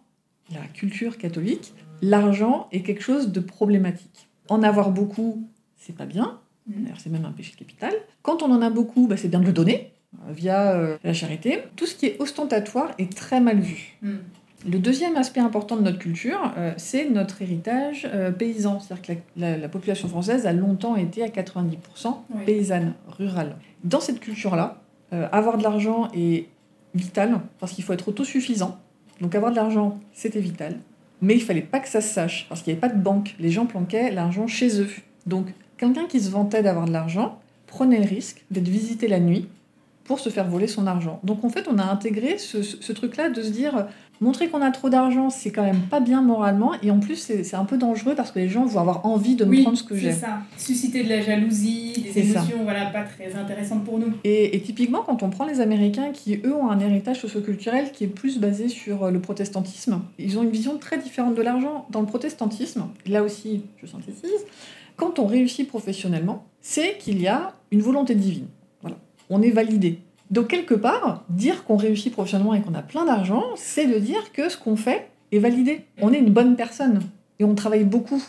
la culture catholique, l'argent est quelque chose de problématique. En avoir beaucoup, c'est pas bien. D'ailleurs, c'est même un péché capital. Quand on en a beaucoup, bah, c'est bien de le donner via euh, la charité. Tout ce qui est ostentatoire est très mal vu. Hmm. Le deuxième aspect important de notre culture, euh, c'est notre héritage euh, paysan. C'est-à-dire que la, population française a longtemps été à 90% paysanne, rurale. Dans cette culture-là, avoir de l'argent est vital parce qu'il faut être autosuffisant. Donc avoir de l'argent, c'était vital. Mais il fallait pas que ça se sache parce qu'il n'y avait pas de banque. Les gens planquaient l'argent chez eux. Donc quelqu'un qui se vantait d'avoir de l'argent prenait le risque d'être visité la nuit pour se faire voler son argent. Donc en fait, on a intégré ce, truc-là de se dire, montrer qu'on a trop d'argent, c'est quand même pas bien moralement, et en plus, c'est un peu dangereux parce que les gens vont avoir envie de me prendre ce que j'ai. c'est ça. Susciter de la jalousie, des émotions, voilà, pas très intéressantes pour nous. Et, typiquement, quand on prend les Américains qui, eux, ont un héritage socioculturel qui est plus basé sur euh, le protestantisme, ils ont une vision très différente de l'argent. Dans le protestantisme, là aussi, je synthétise, quand on réussit professionnellement, c'est qu'il y a une volonté divine on est validé. Donc quelque part, dire qu'on réussit professionnellement et qu'on a plein d'argent, c'est de dire que ce qu'on fait est validé. On est une bonne personne et on travaille beaucoup.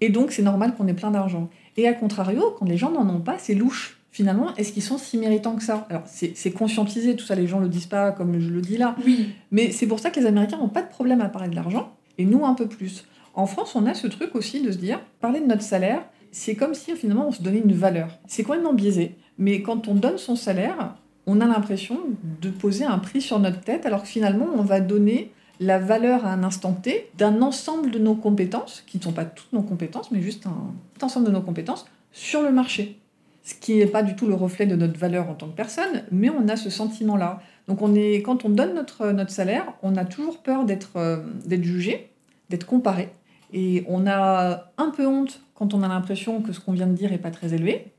Et donc c'est normal qu'on ait plein d'argent. Et à contrario, quand les gens n'en ont pas, c'est louche. Finalement, est-ce qu'ils sont si méritants que ça? Alors c'est conscientisé, tout ça, les gens le disent pas comme je le dis là. Oui. Mais c'est pour ça que les Américains n'ont pas de problème à parler de l'argent, et nous un peu plus. En France, on a ce truc aussi de se dire, parler de notre salaire, c'est comme si finalement on se donnait une valeur. C'est complètement biaisé. Mais quand on donne son salaire, on a l'impression de poser un prix sur notre tête, alors que finalement, on va donner la valeur à un instant T d'un ensemble de nos compétences, qui ne sont pas toutes nos compétences, mais juste un ensemble de nos compétences, sur le marché. Ce qui n'est pas du tout le reflet de notre valeur en tant que personne, mais on a ce sentiment-là. Donc quand on donne notre, notre salaire, on a toujours peur d'être euh, d'être jugé, d'être comparé. Et on a un peu honte quand on a l'impression que ce qu'on vient de dire n'est pas très élevé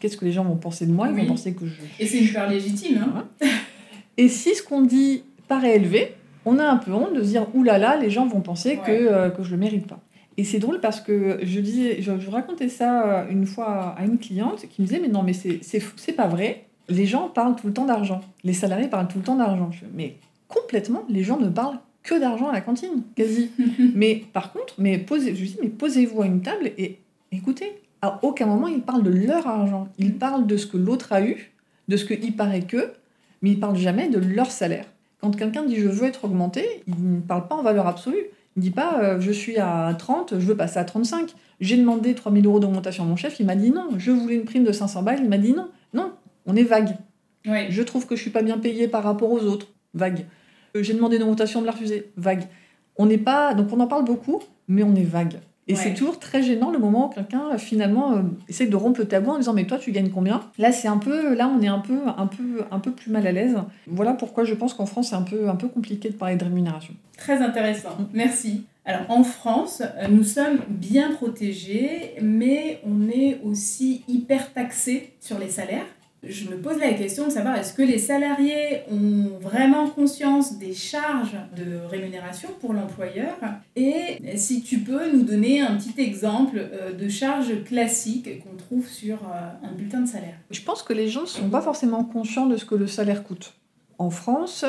qu'est-ce que les gens vont penser de moi? Ils vont penser que je. Et c'est une peur légitime. Hein Et si ce qu'on dit paraît élevé, on a un peu honte de se dire oulala, là là, les gens vont penser que, euh, que je le mérite pas. Et c'est drôle parce que je, disais, je, racontais ça euh, une fois à une cliente qui me disait Mais non, mais c'est pas vrai. Les gens parlent tout le temps d'argent. Les salariés parlent tout le temps d'argent. Mais complètement, les gens ne parlent que d'argent à la cantine, quasi. mais par contre, mais posez, je dis Mais posez-vous à une table et écoutez, à aucun moment ils parlent de leur argent. Ils parlent de ce que l'autre a eu, de ce qu'il paraît que, mais ils parlent jamais de leur salaire. Quand quelqu'un dit je veux être augmenté, il ne parle pas en valeur absolue. Il ne dit pas euh, je suis à 30, je veux passer à 35. J'ai demandé 3000 euros d'augmentation à mon chef, il m'a dit non. Je voulais une prime de 500 balles, il m'a dit non. Non, on est vague. Je trouve que je suis pas bien payé par rapport aux autres. Vague. Euh, j'ai demandé une augmentation, de la refuser. Vague. On n'est pas. Donc on en parle beaucoup, mais on est vague. Et c'est toujours très gênant le moment où quelqu'un euh, finalement euh, essaie de rompre le tabou en disant mais toi tu gagnes combien? Là c'est un peu là on est un peu un peu un peu plus mal à l'aise. Voilà pourquoi je pense qu'en France c'est un peu un peu compliqué de parler de rémunération. Très intéressant. Merci. Alors en France, euh, nous sommes bien protégés, mais on est aussi hyper taxés sur les salaires je me pose la question de savoir est-ce que les salariés ont vraiment conscience des charges de rémunération pour l'employeur et si tu peux nous donner un petit exemple euh, de charges classiques qu'on trouve sur euh, un bulletin de salaire. Je pense que les gens ne sont pas forcément conscients de ce que le salaire coûte. En France,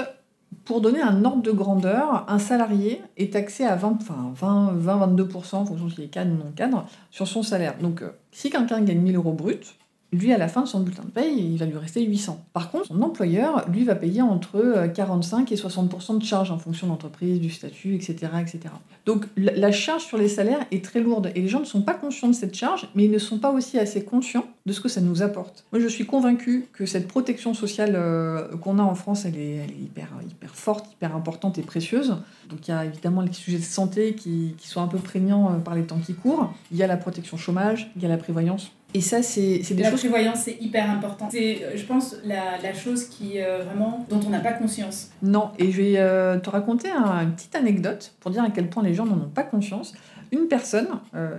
pour donner un ordre de grandeur, un salarié est taxé à 20, 20, 22%, en fonction s'il est cadre ou non cadre, sur son salaire. Donc, euh, si quelqu'un gagne 1000 euros brut, lui, à la fin de son bulletin de paye, il va lui rester 800. Par contre, son employeur, lui, va payer entre 45 euh, et 60% de charges en fonction de l'entreprise, du statut, etc., etc. Donc la charge sur les salaires est très lourde et les gens ne sont pas conscients de cette charge, mais ils ne sont pas aussi assez conscients de ce que ça nous apporte. Moi, je suis convaincue que cette protection sociale euh, qu'on a en France, elle est, hyper, forte, hyper importante et précieuse. Donc il y a évidemment les sujets de santé qui, qui sont un peu prégnants euh, par les temps qui courent. Il y a la protection chômage, il y a la prévoyance. Et ça, c'est des la choses. La prévoyance, c'est hyper important. C'est, euh, je pense, la, la chose qui, euh, vraiment, dont on n'a pas conscience. Non, et je vais euh, te raconter une petite anecdote pour dire à quel point les gens n'en ont pas conscience. Une personne,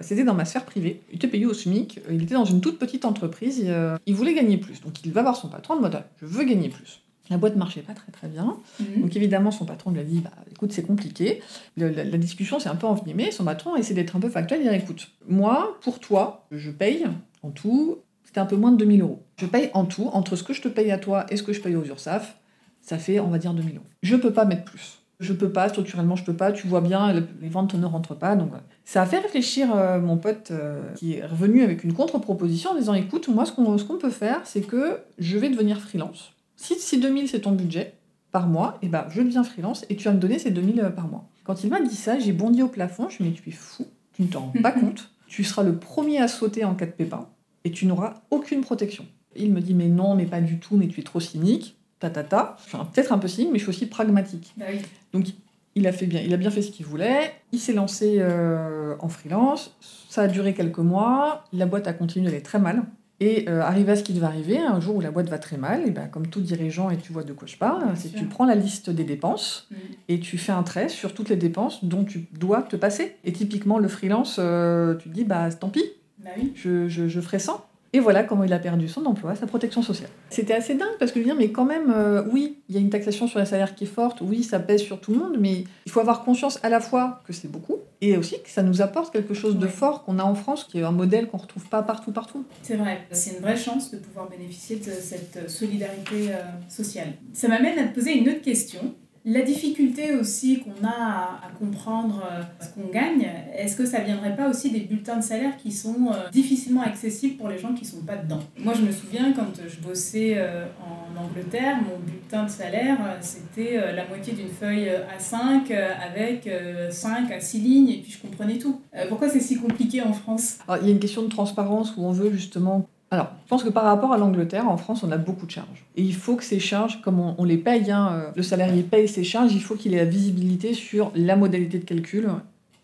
c'était dans ma sphère privée, il était payé au SMIC, il était dans une toute petite entreprise, il voulait gagner plus. Donc il va voir son patron en mode Je veux gagner plus. La boîte marchait pas très très bien. Mhm. Donc évidemment, son patron lui a dit bah, écoute, c'est compliqué. la, discussion s'est un peu envenimée. Son patron a essayé d'être un peu factuel. Il dit écoute, moi, pour toi, je paye en tout, c'était un peu moins de 2000 euros. Je paye en tout, entre ce que je te paye à toi et ce que je paye aux URSAF, ça fait, on va dire, 2000 euros. Je peux pas mettre plus. Je peux pas, structurellement, je peux pas. Tu vois bien, les ventes ne rentrent pas. Donc, ça a fait réfléchir euh, mon pote euh, qui est revenu avec une contre-proposition en disant écoute, moi, ce qu'on peut faire, c'est que je vais devenir freelance. Si, si 2000 c'est ton budget par mois, et eh ben, je deviens freelance et tu vas me donner ces 2000 euh, par mois. Quand il m'a dit ça, j'ai bondi au plafond. Je me suis dit tu es fou, tu ne t'en rends pas compte. Tu seras le premier à sauter en cas de pépin et tu n'auras aucune protection. Il me dit mais non, mais pas du tout, mais tu es trop cynique, ta ta ta. Enfin, peut-être un peu cynique, mais je suis aussi pragmatique. Bah Donc il a fait bien, il a bien fait ce qu'il voulait. Il s'est lancé euh, en freelance. Ça a duré quelques mois. La boîte a continué d'aller très mal. Et euh, arrivé à ce qui devait arriver, un jour où la boîte va très mal, et ben, comme tout dirigeant, et tu vois de quoi je parle, c'est tu prends la liste des dépenses mm. et tu fais un trait sur toutes les dépenses dont tu dois te passer. Et typiquement, le freelance, euh, tu te dis, bah tant pis, bah je, je, je ferai sans. Et voilà comment il a perdu son emploi, sa protection sociale. C'était assez dingue parce que je veux dire, mais quand même, euh, oui, il y a une taxation sur les salaires qui est forte, oui, ça pèse sur tout le monde, mais il faut avoir conscience à la fois que c'est beaucoup et aussi que ça nous apporte quelque chose de fort qu'on a en France, qui est un modèle qu'on retrouve pas partout, partout. C'est vrai, c'est une vraie chance de pouvoir bénéficier de cette solidarité euh, sociale. Ça m'amène à te poser une autre question. La difficulté aussi qu'on a à, comprendre euh, ce qu'on gagne, est-ce que ça viendrait pas aussi des bulletins de salaire qui sont euh, difficilement accessibles pour les gens qui sont pas dedans? Moi, je me souviens quand je bossais euh, en Angleterre, mon bulletin de salaire, c'était la moitié d'une feuille A5 avec 5 à 6 lignes et puis je comprenais tout. Pourquoi c'est si compliqué en France? Il y a une question de transparence où on veut justement alors, je pense que par rapport à l'Angleterre, en France, on a beaucoup de charges. Et il faut que ces charges, comme on, les paye, hein, euh, le salarié paye ses charges, il faut qu'il ait la visibilité sur la modalité de calcul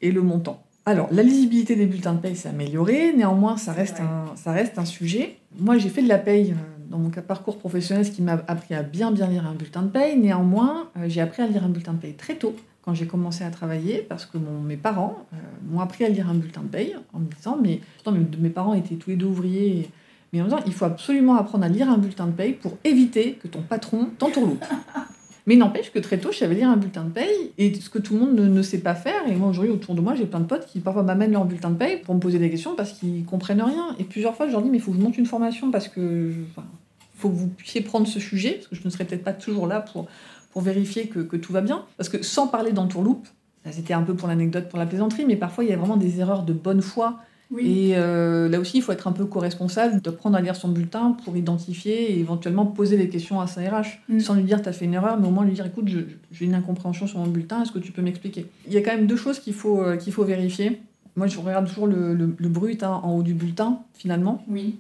et le montant. Alors, la lisibilité des bulletins de paye s'est améliorée, néanmoins, ça reste, un, ça reste un sujet. Moi, j'ai fait de la paye euh, dans mon parcours professionnel, ce qui m'a appris à bien bien lire un bulletin de paye. Néanmoins, euh, j'ai appris à lire un bulletin de paye très tôt, quand j'ai commencé à travailler, parce que mes parents m'ont appris à lire un bulletin de paye en me disant, mais pourtant, mes parents étaient tous les deux ouvriers. Et, mais en disant, il faut absolument apprendre à lire un bulletin de paye pour éviter que ton patron t'entourloupe. Mais n'empêche que très tôt, je savais lire un bulletin de paye, et ce que tout le monde ne, sait pas faire. Et moi, aujourd'hui, autour de moi, j'ai plein de potes qui parfois m'amènent leur bulletin de paye pour me poser des questions parce qu'ils comprennent rien. Et plusieurs fois, je leur dis, mais il faut que je monte une formation parce que. faut que vous puissiez prendre ce sujet, parce que je ne serai peut-être pas toujours là pour, pour vérifier que, que tout va bien. Parce que sans parler d'entourloupe, c'était un peu pour l'anecdote, pour la plaisanterie, mais parfois, il y a vraiment des erreurs de bonne foi et euh, là aussi, il faut être un peu co-responsable, d'apprendre à lire son bulletin pour identifier et éventuellement poser des questions à sa RH, mm. sans lui dire tu as fait une erreur, mais au moins lui dire écoute, j'ai une incompréhension sur mon bulletin, est-ce que tu peux m'expliquer? Il y a quand même deux choses qu'il faut, euh, qu'il faut vérifier. Moi, je regarde toujours le, le, brut hein, en haut du bulletin, finalement. Oui.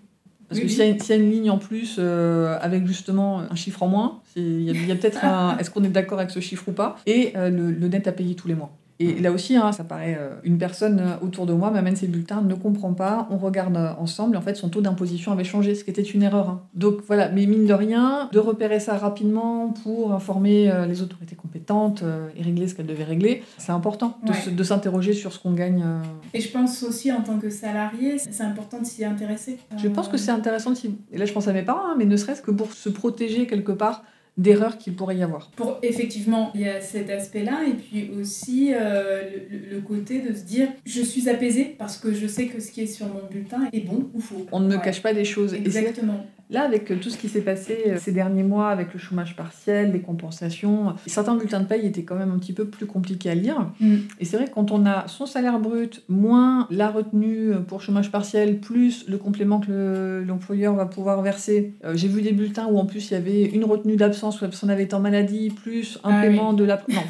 Parce que s'il y, a une ligne en plus euh, avec justement un chiffre en moins, il y a, peut-être un. Est-ce qu'on est, d'accord avec ce chiffre ou pas? Et le, le net à payer tous les mois. Et là aussi, hein, ça paraît, euh, une personne euh, autour de moi m'amène ses bulletins, ne comprend pas, on regarde euh, ensemble, et en fait, son taux d'imposition avait changé, ce qui était une erreur. Hein. Donc voilà, mais mine de rien, de repérer ça rapidement pour informer les autorités compétentes et régler ce qu'elles devaient régler, c'est important de, s'interroger sur ce qu'on gagne. Et je pense aussi, en tant que salarié, c'est important de s'y intéresser. Je pense que c'est intéressant, de et là je pense à mes parents, hein, mais ne serait-ce que pour se protéger quelque part d'erreurs qu'il pourrait y avoir. Pour effectivement, il y a cet aspect-là et puis aussi euh, le, côté de se dire je suis apaisé parce que je sais que ce qui est sur mon bulletin est bon ou faux. On ne me cache pas des choses. Exactement. Là, avec tout ce qui s'est passé euh, ces derniers mois, avec le chômage partiel, les compensations, certains bulletins de paye étaient quand même un petit peu plus compliqués à lire. Mm. Et c'est vrai que quand on a son salaire brut, moins la retenue pour chômage partiel, plus le complément que l'employeur va pouvoir verser, euh, j'ai vu des bulletins où en plus il y avait une retenue d'absence où la personne avait été en maladie, plus un ah paiement de la... Non.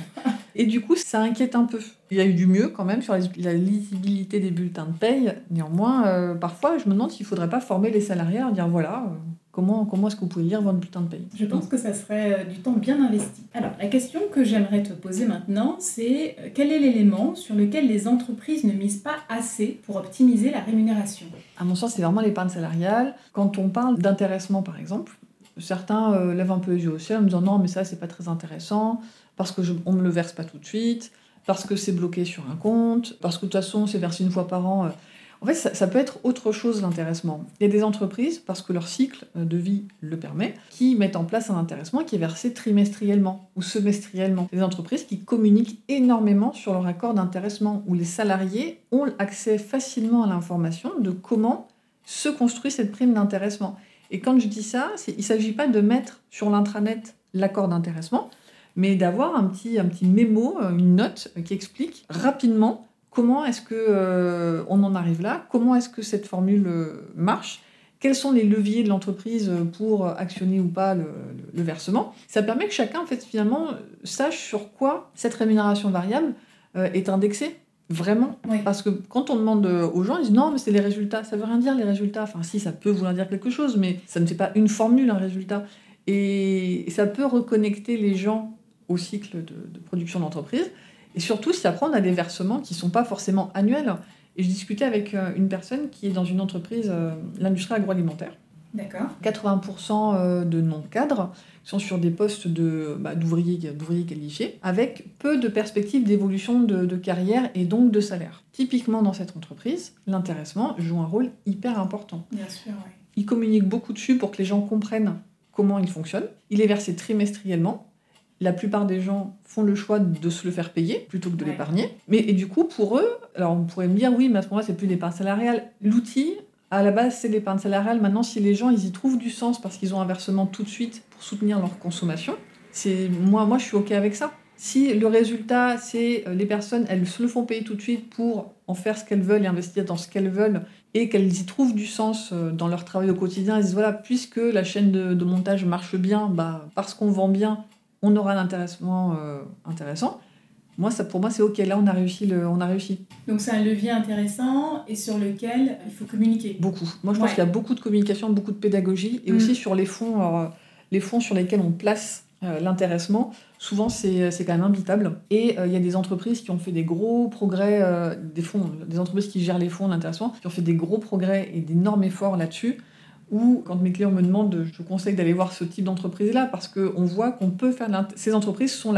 Et du coup, ça inquiète un peu. Il y a eu du mieux quand même sur la lisibilité des bulletins de paye. Néanmoins, euh, parfois, je me demande s'il ne faudrait pas former les salariés à dire voilà, euh, comment, comment est-ce que vous pouvez lire votre bulletin de paye? Je pense que ça serait euh, du temps bien investi. Alors, la question que j'aimerais te poser maintenant, c'est quel est l'élément sur lequel les entreprises ne misent pas assez pour optimiser la rémunération? À mon sens, c'est vraiment l'épargne salariale. Quand on parle d'intéressement, par exemple, certains lèvent un peu les yeux au ciel en me disant non, mais ça, c'est pas très intéressant parce qu'on ne me le verse pas tout de suite, parce que c'est bloqué sur un compte, parce que de toute façon c'est versé une fois par an. En fait, ça, peut être autre chose l'intéressement. Il y a des entreprises, parce que leur cycle de vie le permet, qui mettent en place un intéressement qui est versé trimestriellement ou semestriellement. Des entreprises qui communiquent énormément sur leur accord d'intéressement, où les salariés ont accès facilement à l'information de comment se construit cette prime d'intéressement. Et quand je dis ça, il ne s'agit pas de mettre sur l'intranet l'accord d'intéressement, mais d'avoir un petit, un petit mémo, euh, une note euh, qui explique rapidement comment est-ce que euh, on en arrive là, comment est-ce que cette formule marche, quels sont les leviers de l'entreprise pour actionner ou pas le, versement. Ça permet que chacun, en fait, finalement, sache sur quoi cette rémunération variable est indexée. Vraiment. Parce que quand on demande aux gens, ils disent non, mais c'est les résultats. Ça veut rien dire les résultats. Enfin, si, ça peut vouloir dire quelque chose, mais ça ne fait pas une formule, un résultat. Et ça peut reconnecter les gens au cycle de, production d'entreprise. Et surtout, si après, on a des versements qui ne sont pas forcément annuels. Et je discutais avec euh, une personne qui est dans une entreprise, euh, l'industrie agroalimentaire. D'accord. 80% euh, de non-cadres sont sur des postes de, bah, d'ouvriers, qualifiés, avec peu de perspectives d'évolution de, carrière et donc de salaire. Typiquement, dans cette entreprise, l'intéressement joue un rôle hyper important. Bien sûr, oui. Il communique beaucoup dessus pour que les gens comprennent comment il fonctionne. Il est versé trimestriellement la plupart des gens font le choix de se le faire payer plutôt que de l'épargner. Mais et du coup, pour eux, alors on pourrait me dire oui, mais à ce moment-là, c'est plus l'épargne salariale. L'outil, à la base, c'est l'épargne salariale. Maintenant, si les gens ils y trouvent du sens parce qu'ils ont un versement tout de suite pour soutenir leur consommation, c'est moi, moi, je suis ok avec ça. Si le résultat, c'est euh, les personnes, elles se le font payer tout de suite pour en faire ce qu'elles veulent et investir dans ce qu'elles veulent, et qu'elles y trouvent du sens euh, dans leur travail au quotidien, elles disent voilà, puisque la chaîne de, de montage marche bien, bah, parce qu'on vend bien, on aura un intéressement euh, intéressant. Moi, ça, pour moi, c'est OK. Là, on a réussi. Le, on a réussi. Donc, c'est un levier intéressant et sur lequel il faut communiquer. Beaucoup. Moi, je pense qu'il y a beaucoup de communication, beaucoup de pédagogie et mm. aussi sur les fonds, euh, les fonds sur lesquels on place euh, l'intéressement. Souvent, c'est quand même imbitable. Et il y a des entreprises qui ont fait des gros progrès, des fonds, des entreprises qui gèrent les fonds d'intéressement, qui ont fait des gros progrès et d'énormes efforts là-dessus ou quand mes clients me demandent, je conseille d'aller voir ce type d'entreprise-là parce qu'on voit qu'on peut faire. Ces entreprises sont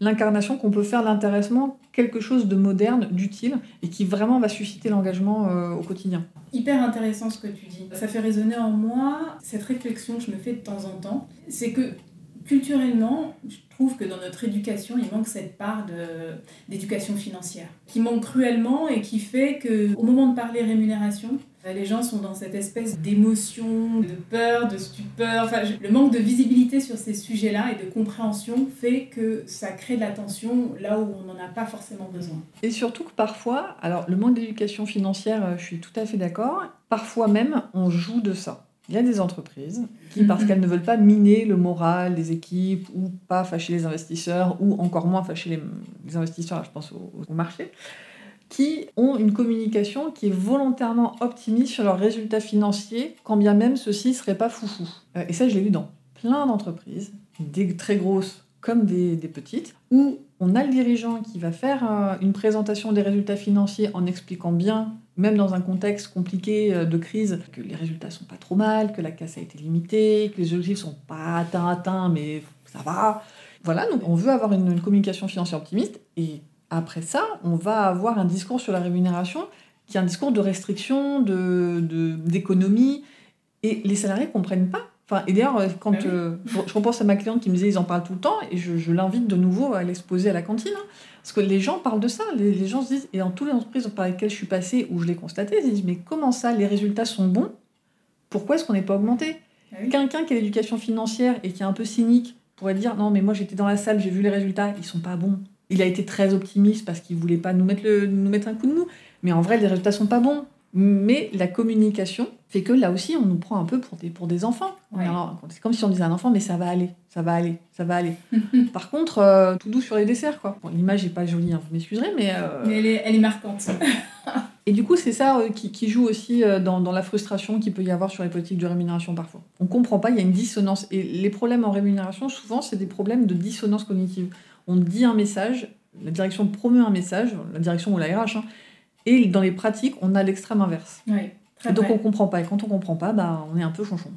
l'incarnation qu'on peut faire l'intéressement quelque chose de moderne, d'utile et qui vraiment va susciter l'engagement euh, au quotidien. Hyper intéressant ce que tu dis. Ça fait résonner en moi cette réflexion que je me fais de temps en temps. C'est que culturellement, je trouve que dans notre éducation, il manque cette part d'éducation financière qui manque cruellement et qui fait qu'au moment de parler rémunération, les gens sont dans cette espèce d'émotion, de peur, de stupeur. Enfin, le manque de visibilité sur ces sujets-là et de compréhension fait que ça crée de la tension là où on n'en a pas forcément besoin. Et surtout que parfois, alors le manque d'éducation financière, euh, je suis tout à fait d'accord, parfois même on joue de ça. Il y a des entreprises qui, parce mhm. qu'elles ne veulent pas miner le moral des équipes ou pas fâcher les investisseurs ou encore moins fâcher les, investisseurs, je pense au marché, qui ont une communication qui est volontairement optimiste sur leurs résultats financiers, quand bien même ceux-ci ne seraient pas foufou. Euh, et ça, je l'ai vu dans plein d'entreprises, des très grosses comme des, petites, où on a le dirigeant qui va faire euh, une présentation des résultats financiers en expliquant bien, même dans un contexte compliqué euh, de crise, que les résultats sont pas trop mal, que la casse a été limitée, que les objectifs sont pas atteints, atteints, mais ça va. Voilà, donc on veut avoir une, une communication financière optimiste et après ça, on va avoir un discours sur la rémunération qui est un discours de restriction, d'économie, de, et les salariés ne comprennent pas. Enfin, et d'ailleurs, quand ah euh, je, repense à ma cliente qui me disait ils en parlent tout le temps, et je, l'invite de nouveau à l'exposer à la cantine, hein. parce que les gens parlent de ça, les, gens se disent, et dans toutes les entreprises par lesquelles je suis passée, où je l'ai constaté, ils se disent mais comment ça, les résultats sont bons? Pourquoi est-ce qu'on n'est pas augmenté? Ah Quelqu'un qui a l'éducation financière et qui est un peu cynique pourrait dire non mais moi j'étais dans la salle, j'ai vu les résultats, ils sont pas bons. Il a été très optimiste parce qu'il voulait pas nous mettre, le, nous mettre un coup de mou. Mais en vrai, les résultats sont pas bons. Mais la communication fait que là aussi, on nous prend un peu pour des, pour des enfants. C'est comme si on disait à un enfant, mais ça va aller, ça va aller, ça va aller. Par contre, euh, tout doux sur les desserts, quoi. L'image n'est pas jolie, hein, vous m'excuserez, mais... Euh, mais elle est, elle est marquante. Et du coup, c'est ça euh, qui, qui, joue aussi dans, dans la frustration qu'il peut y avoir sur les politiques de rémunération parfois. On comprend pas, il y a une dissonance. Et les problèmes en rémunération, souvent, c'est des problèmes de dissonance cognitive. On dit un message, la direction promeut un message, la direction ou la RH, hein, et dans les pratiques, on a l'extrême inverse. et donc on comprend pas. Et quand on comprend pas, bah, on est un peu chonchon.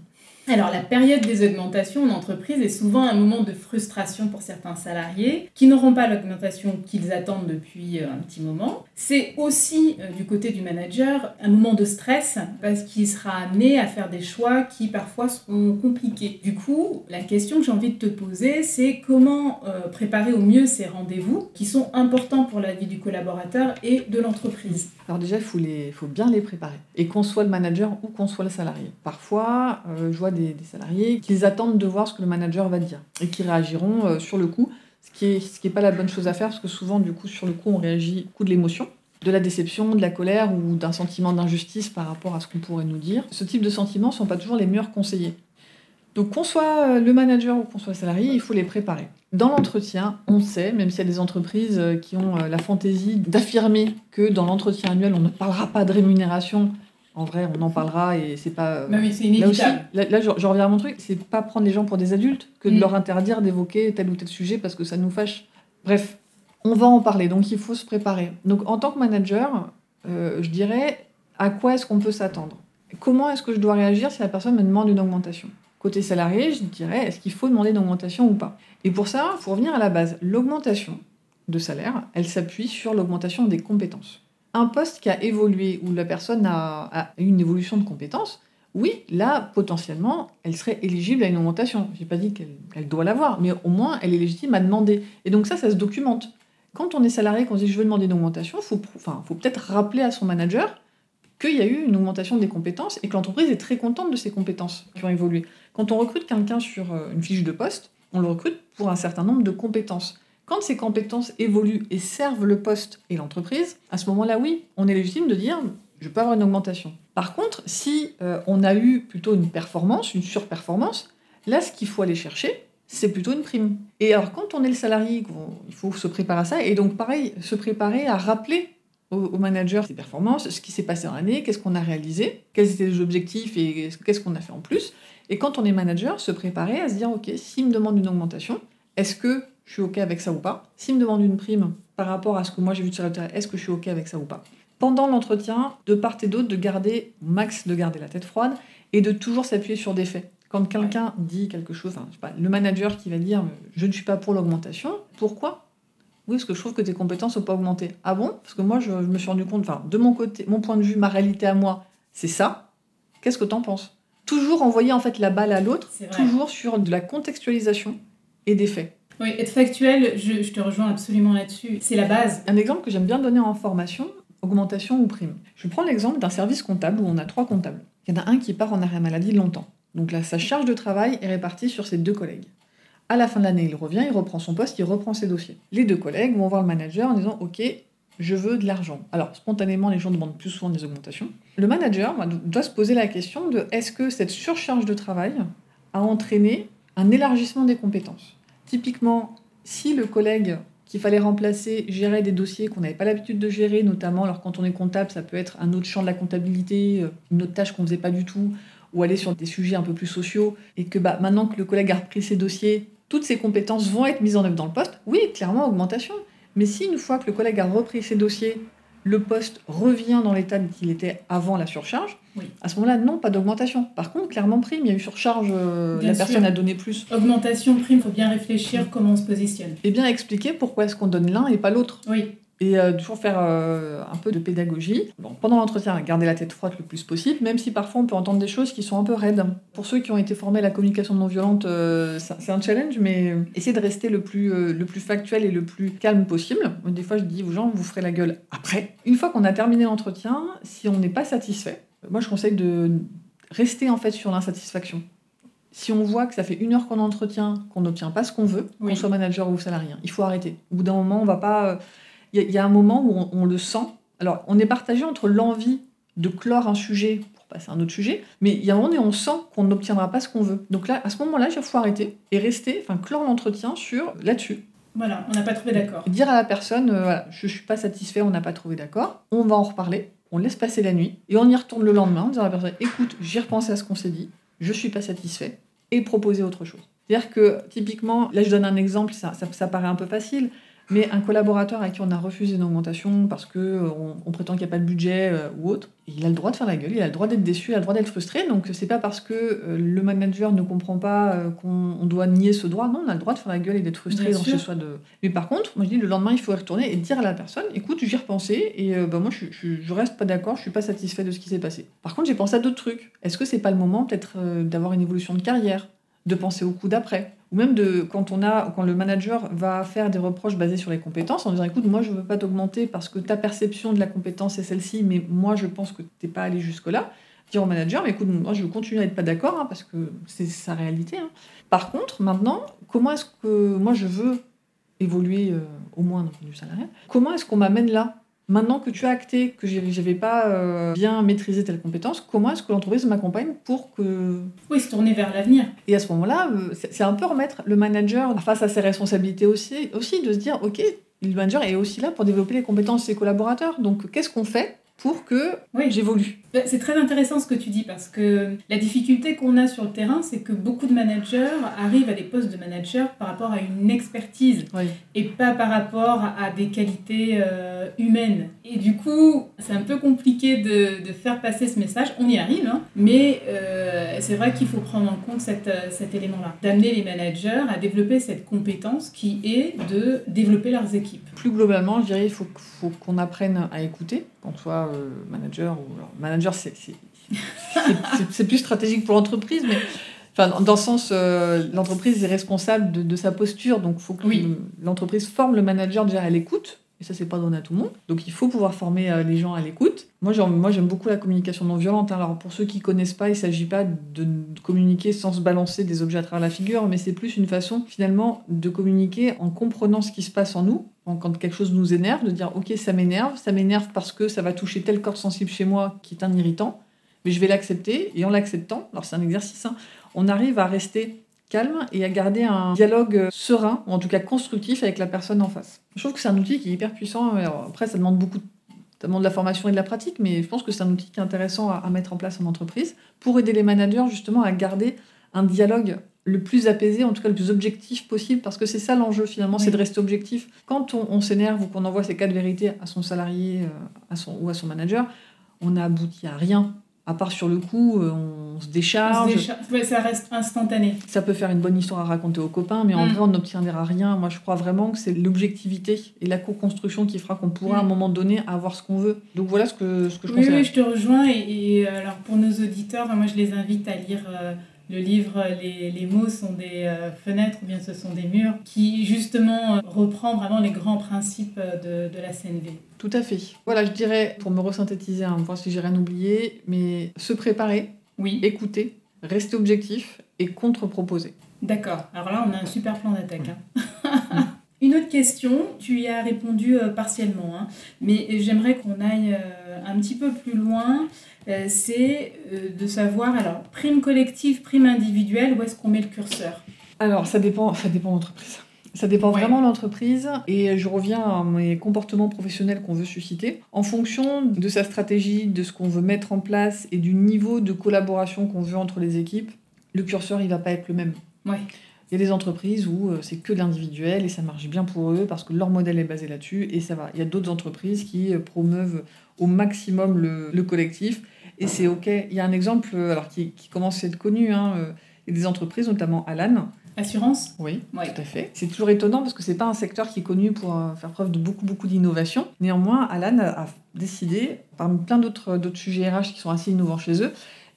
Alors la période des augmentations en entreprise est souvent un moment de frustration pour certains salariés qui n'auront pas l'augmentation qu'ils attendent depuis euh, un petit moment. C'est aussi euh, du côté du manager un moment de stress parce qu'il sera amené à faire des choix qui parfois seront compliqués. Du coup, la question que j'ai envie de te poser, c'est comment euh, préparer au mieux ces rendez-vous qui sont importants pour la vie du collaborateur et de l'entreprise. Alors déjà, il faut bien les préparer. Et qu'on soit le manager ou qu'on soit le salarié. Parfois, je vois des salariés qu'ils attendent de voir ce que le manager va dire et qui réagiront euh, sur le coup, ce qui n'est ce qui pas la bonne chose à faire parce que souvent, du coup, sur le coup, on réagit coup de l'émotion de la déception, de la colère ou d'un sentiment d'injustice par rapport à ce qu'on pourrait nous dire. Ce type de sentiments ne sont pas toujours les meilleurs conseillers. Donc qu'on soit euh, le manager ou qu'on soit salarié, il faut les préparer. Dans l'entretien, on sait, même s'il y a des entreprises euh, qui ont la fantaisie d'affirmer que dans l'entretien annuel, on ne parlera pas de rémunération en vrai, on en parlera et c'est pas. Mais oui, c'est inévitable. Là, aussi, là, je, reviens à mon truc, c'est pas prendre les gens pour des adultes que de mm. leur interdire d'évoquer tel ou tel sujet parce que ça nous fâche. Bref, on va en parler, donc il faut se préparer. Donc en tant que manager, euh, je dirais à quoi est-ce qu'on peut s'attendre? Comment est-ce que je dois réagir si la personne me demande une augmentation? Côté salarié, je dirais est-ce qu'il faut demander une augmentation ou pas? Et pour ça, il faut revenir à la base. L'augmentation de salaire, elle s'appuie sur l'augmentation des compétences un poste qui a évolué, où la personne a, eu une évolution de compétences, oui, là, potentiellement, elle serait éligible à une augmentation. Je n'ai pas dit qu'elle doit l'avoir, mais au moins, elle est légitime à demander. Et donc ça, ça se documente. Quand on est salarié, qu'on dit je veux demander une augmentation, il faut, enfin, faut peut-être rappeler à son manager qu'il y a eu une augmentation des compétences et que l'entreprise est très contente de ces compétences qui ont évolué. Quand on recrute quelqu'un sur euh, une fiche de poste, on le recrute pour un certain nombre de compétences. Quand ces compétences évoluent et servent le poste et l'entreprise, à ce moment-là, oui, on est légitime de dire je peux avoir une augmentation. Par contre, si euh, on a eu plutôt une performance, une surperformance, là, ce qu'il faut aller chercher, c'est plutôt une prime. Et alors, quand on est le salarié, il faut se préparer à ça, et donc pareil, se préparer à rappeler au, manager ses performances, ce qui s'est passé en l'année, qu'est-ce qu'on a réalisé, quels étaient les objectifs et qu'est-ce qu'on a fait en plus. Et quand on est manager, se préparer à se dire, OK, s'il me demande une augmentation, est-ce que je suis OK avec ça ou pas. S'il me demande une prime par rapport à ce que moi j'ai vu sur terrain, est-ce que je suis OK avec ça ou pas? Pendant l'entretien, de part et d'autre, de garder, max de garder la tête froide et de toujours s'appuyer sur des faits. Quand quelqu'un dit quelque chose, enfin, je sais pas, le manager qui va dire je ne suis pas pour l'augmentation, pourquoi? Oui, parce que je trouve que tes compétences n'ont pas augmenté. Ah bon? Parce que moi, je, me suis rendu compte, enfin, de mon côté, mon point de vue, ma réalité à moi, c'est ça. Qu'est-ce que tu en penses? Toujours envoyer en fait la balle à l'autre, toujours sur de la contextualisation et des faits. Oui, être factuel, je, te rejoins absolument là-dessus. C'est la base. Un exemple que j'aime bien donner en formation, augmentation ou prime. Je prends l'exemple d'un service comptable où on a trois comptables. Il y en a un qui part en arrêt maladie longtemps. Donc là, sa charge de travail est répartie sur ses deux collègues. À la fin de l'année, il revient, il reprend son poste, il reprend ses dossiers. Les deux collègues vont voir le manager en disant Ok, je veux de l'argent. Alors, spontanément, les gens demandent plus souvent des augmentations. Le manager doit se poser la question de est-ce que cette surcharge de travail a entraîné un élargissement des compétences? Typiquement, si le collègue qu'il fallait remplacer gérait des dossiers qu'on n'avait pas l'habitude de gérer, notamment alors quand on est comptable, ça peut être un autre champ de la comptabilité, euh, une autre tâche qu'on ne faisait pas du tout, ou aller sur des sujets un peu plus sociaux, et que bah, maintenant que le collègue a repris ses dossiers, toutes ses compétences vont être mises en œuvre dans le poste, oui, clairement, augmentation. Mais si une fois que le collègue a repris ses dossiers, le poste revient dans l'état qu'il était avant la surcharge, à ce moment-là, non, pas d'augmentation. Par contre, clairement, prime, il y a eu surcharge, euh, la personne a donné plus. Augmentation, prime, il faut bien réfléchir comment on se positionne. Et bien expliquer pourquoi est-ce qu'on donne l'un et pas l'autre. Oui et euh, toujours faire euh, un peu de pédagogie. Bon, pendant l'entretien, garder la tête froide le plus possible, même si parfois on peut entendre des choses qui sont un peu raides. Pour ceux qui ont été formés à la communication non violente, euh, c'est un challenge, mais essayez de rester le plus, le plus factuel et le plus calme possible. Des fois, je dis aux gens, vous ferez la gueule après. Une fois qu'on a terminé l'entretien, si on n'est pas satisfait, moi je conseille de rester en fait sur l'insatisfaction si on voit que ça fait une heure qu'on entretient, qu'on n'obtient pas ce qu'on veut, qu'on soit manager ou salarié, il faut arrêter. Au bout d'un moment, on va pas. Il y, a un moment où on, le sent. Alors, on est partagé entre l'envie de clore un sujet pour passer à un autre sujet, mais il y a un moment où on sent qu'on n'obtiendra pas ce qu'on veut. Donc là, à ce moment-là, il faut arrêter et rester, enfin, clore l'entretien sur là-dessus. Voilà, on n'a pas trouvé d'accord. Dire à la personne, euh, voilà, je suis pas satisfait, on n'a pas trouvé d'accord, on va en reparler, on laisse passer la nuit et on y retourne le lendemain en disant à la personne, écoute, j'ai repensé à ce qu'on s'est dit, je suis pas satisfait et proposer autre chose. C'est-à-dire que typiquement, là je donne un exemple, ça, ça paraît un peu facile, mais un collaborateur à qui on a refusé une augmentation parce qu'on euh, on prétend qu'il n'y a pas de budget euh, ou autre, il a le droit de faire la gueule, il a le droit d'être déçu, il a le droit d'être frustré. Donc c'est pas parce que euh, le manager ne comprend pas qu'on doit nier ce droit. Non, on a le droit de faire la gueule et d'être frustré dans ce soit de. Mais par contre, moi je dis le lendemain il faut y retourner et dire à la personne, écoute, j'y repensé et bah, moi je, je, je, reste pas d'accord, je suis pas satisfait de ce qui s'est passé. Par contre j'ai pensé à d'autres trucs. Est-ce que c'est pas le moment peut-être d'avoir une évolution de carrière, de penser au coup d'après ou même de quand on a quand le manager va faire des reproches basés sur les compétences en disant écoute moi je veux pas t'augmenter parce que ta perception de la compétence est celle-ci mais moi je pense que tu n'es pas allé jusque là dire au manager mais écoute moi je veux continuer à être pas d'accord hein, parce que c'est sa réalité hein. par contre maintenant comment est-ce que moi je veux évoluer euh, au moins d'un point de comment est-ce qu'on m'amène là Maintenant que tu as acté que je n'avais pas euh, bien maîtrisé telle compétence, comment est-ce que l'entreprise m'accompagne pour que... Oui, se tourner vers l'avenir. Et à ce moment-là, euh, c'est un peu remettre le manager face à ses responsabilités aussi, aussi de se dire, OK, le manager est aussi là pour développer les compétences de ses collaborateurs. Donc, qu'est-ce qu'on fait pour que j'évolue. Bah, c'est très intéressant ce que tu dis parce que la difficulté qu'on a sur le terrain, c'est que beaucoup de managers arrivent à des postes de manager par rapport à une expertise et pas par rapport à des qualités euh, humaines. Et du coup, c'est un peu compliqué de, de, faire passer ce message. On y arrive, hein, mais euh, c'est vrai qu'il faut prendre en compte cette, euh, cet élément-là, d'amener les managers à développer cette compétence qui est de développer leurs équipes. Plus globalement, je dirais qu'il faut, faut qu'on apprenne à écouter quand soit euh, manager ou manager c'est plus stratégique pour l'entreprise mais enfin dans le sens euh, l'entreprise est responsable de, sa posture donc il faut que l'entreprise forme le manager déjà à l'écoute et ça c'est pas donné à tout le monde. Donc il faut pouvoir former euh, les gens à l'écoute. Moi j'aime beaucoup la communication non violente hein. alors pour ceux qui connaissent pas il s'agit pas de, communiquer sans se balancer des objets à travers la figure mais c'est plus une façon finalement de communiquer en comprenant ce qui se passe en nous quand quelque chose nous énerve, de dire ok ça m'énerve, ça m'énerve parce que ça va toucher tel corps sensible chez moi qui est un irritant, mais je vais l'accepter et en l'acceptant, alors c'est un exercice, hein, on arrive à rester calme et à garder un dialogue serein, ou en tout cas constructif avec la personne en face. Je trouve que c'est un outil qui est hyper puissant, après ça demande beaucoup ça demande de la formation et de la pratique, mais je pense que c'est un outil qui est intéressant à mettre en place en entreprise pour aider les managers justement à garder un dialogue le plus apaisé, en tout cas le plus objectif possible, parce que c'est ça l'enjeu finalement, c'est de rester objectif. Quand on, s'énerve ou qu'on envoie ses quatre vérités à son salarié euh, à son, ou à son manager, on n'a abouti à rien. À part sur le coup, euh, on se décharge. ça reste instantané. Ça peut faire une bonne histoire à raconter aux copains, mais en mm. vrai, on n'obtiendra rien. Moi, je crois vraiment que c'est l'objectivité et la co-construction qui fera qu'on pourra à un mm. moment donné avoir ce qu'on veut. Donc voilà ce que, ce que je oui, Oui, je te rejoins. Et, alors pour nos auditeurs, moi, je les invite à lire. Euh, le livre les, les, mots sont des euh, fenêtres ou bien ce sont des murs, qui justement euh, reprend vraiment les grands principes euh, de, de, la CNV. Tout à fait. Voilà, je dirais, pour me resynthétiser, hein, voir si j'ai rien oublié, mais se préparer, oui. écouter, rester objectif et contre-proposer. D'accord. Alors là, on a un super plan d'attaque. Hein. Une autre question, tu y as répondu partiellement, hein, mais j'aimerais qu'on aille un petit peu plus loin. Euh, c'est euh, de savoir, alors, prime collective, prime individuelle, où est-ce qu'on met le curseur Alors, ça dépend, ça dépend de l'entreprise. Ça dépend vraiment de l'entreprise et je reviens à mes comportements professionnels qu'on veut susciter. En fonction de sa stratégie, de ce qu'on veut mettre en place et du niveau de collaboration qu'on veut entre les équipes, le curseur il va pas être le même. Ouais. Il y a des entreprises où euh, c'est que l'individuel et ça marche bien pour eux parce que leur modèle est basé là-dessus et ça va. Il y a d'autres entreprises qui promeuvent au maximum le collectif et c'est OK. Il y a un exemple euh, alors, qui, commence à être connu. Hein, euh, il y a des entreprises, notamment Alan. Assurance? Oui, tout à fait. C'est toujours étonnant parce que ce n'est pas un secteur qui est connu pour euh, faire preuve de beaucoup, beaucoup d'innovation. Néanmoins, Alan a décidé, parmi plein d'autres sujets RH qui sont assez innovants chez eux,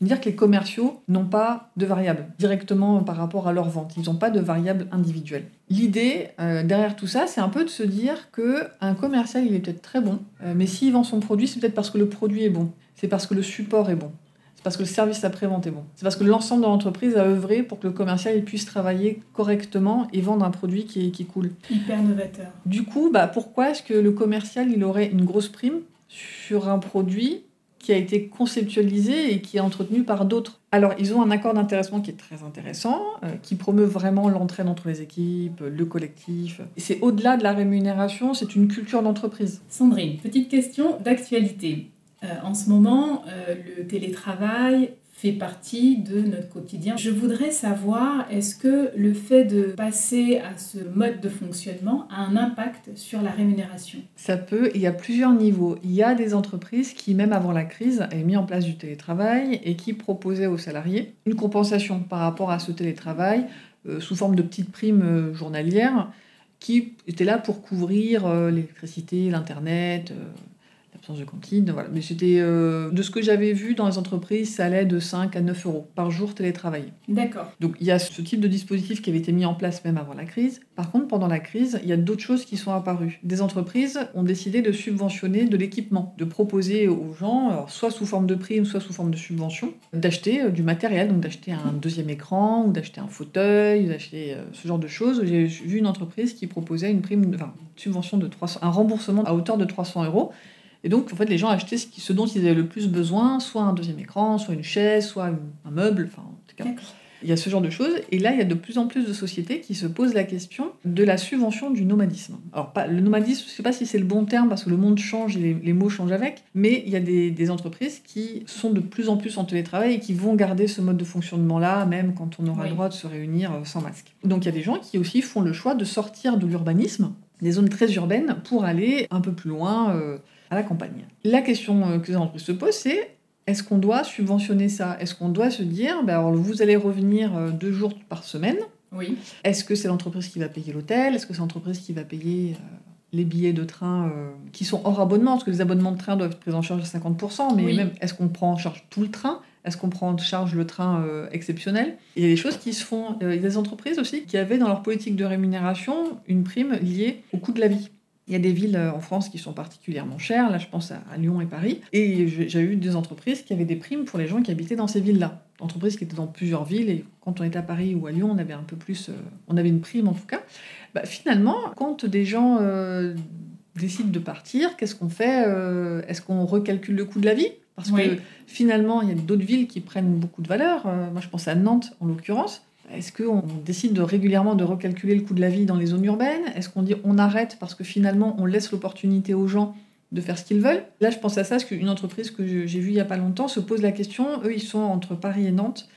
dire que les commerciaux n'ont pas de variables directement par rapport à leur vente. Ils n'ont pas de variables individuelles. L'idée derrière tout ça, c'est un peu de se dire que un commercial, il est peut-être très bon, mais s'il vend son produit, c'est peut-être parce que le produit est bon c'est parce que le support est bon. C'est parce que le service après-vente est bon. C'est parce que l'ensemble de l'entreprise a œuvré pour que le commercial puisse travailler correctement et vendre un produit qui est, qui cool. Hyper novateur. Du coup, bah, pourquoi est-ce que le commercial il aurait une grosse prime sur un produit qui a été conceptualisé et qui est entretenu par d'autres. Alors, ils ont un accord d'intéressement qui est très intéressant, euh, qui promeut vraiment l'entraide entre les équipes, le collectif. C'est au-delà de la rémunération, c'est une culture d'entreprise. Sandrine, petite question d'actualité. Euh, en ce moment, euh, le télétravail fait partie de notre quotidien. Je voudrais savoir, est-ce que le fait de passer à ce mode de fonctionnement a un impact sur la rémunération? Ça peut, il y a plusieurs niveaux. Il y a des entreprises qui, même avant la crise, avaient mis en place du télétravail et qui proposaient aux salariés une compensation par rapport à ce télétravail euh, sous forme de petites primes euh, journalières qui étaient là pour couvrir euh, l'électricité, l'Internet de cantine. Voilà. Mais c'était euh, de ce que j'avais vu dans les entreprises, ça allait de 5 à 9 euros par jour télétravail. D'accord. Donc il y a ce type de dispositif qui avait été mis en place même avant la crise. Par contre, pendant la crise, il y a d'autres choses qui sont apparues. Des entreprises ont décidé de subventionner de l'équipement, de proposer aux gens, soit sous forme de prime, soit sous forme de subvention, d'acheter euh, du matériel, donc d'acheter un deuxième écran ou d'acheter un fauteuil, d'acheter euh, ce genre de choses. J'ai vu une entreprise qui proposait une prime, enfin, une subvention de 300, un remboursement à hauteur de 300 euros et donc, en fait, les gens achetaient ce, ce, dont ils avaient le plus besoin, soit un deuxième écran, soit une chaise, soit un meuble, enfin, en tout cas. Il y a ce genre de choses. Et là, il y a de plus en plus de sociétés qui se posent la question de la subvention du nomadisme. Alors, pas, le nomadisme, je ne sais pas si c'est le bon terme parce que le monde change et les, mots changent avec, mais il y a des, des, entreprises qui sont de plus en plus en télétravail et qui vont garder ce mode de fonctionnement-là, même quand on aura le droit de se réunir euh, sans masque. Donc, il y a des gens qui aussi font le choix de sortir de l'urbanisme, des zones très urbaines, pour aller un peu plus loin. Euh, à la campagne. La question euh, que les entreprises se posent, c'est est-ce qu'on doit subventionner ça? Est-ce qu'on doit se dire, ben alors vous allez revenir euh, deux jours par semaine Oui. Est-ce que c'est l'entreprise qui va payer l'hôtel? Est-ce que c'est l'entreprise qui va payer euh, les billets de train qui sont hors abonnement? Parce que les abonnements de train doivent être pris en charge à 50%, mais même est-ce qu'on prend en charge tout le train? Est-ce qu'on prend en charge le train exceptionnel? Il y a des choses qui se font. Il y a des entreprises aussi qui avaient dans leur politique de rémunération une prime liée au coût de la vie. Il y a des villes euh, en France qui sont particulièrement chères, là je pense à, Lyon et Paris, et j'ai eu des entreprises qui avaient des primes pour les gens qui habitaient dans ces villes-là. Entreprises qui étaient dans plusieurs villes, et quand on était à Paris ou à Lyon, on avait un peu plus, euh, on avait une prime en tout cas. Bah, finalement, quand des gens euh, décident de partir, qu'est-ce qu'on fait Est-ce qu'on recalcule le coût de la vie? Parce que finalement, il y a d'autres villes qui prennent beaucoup de valeur. moi je pense à Nantes en l'occurrence est-ce qu'on décide de régulièrement de recalculer le coût de la vie dans les zones urbaines? Est-ce qu'on dit on arrête parce que finalement on laisse l'opportunité aux gens de faire ce qu'ils veulent? Là, je pense à ça parce qu'une entreprise que j'ai vue il n'y a pas longtemps se pose la question. Eux, ils sont entre Paris et Nantes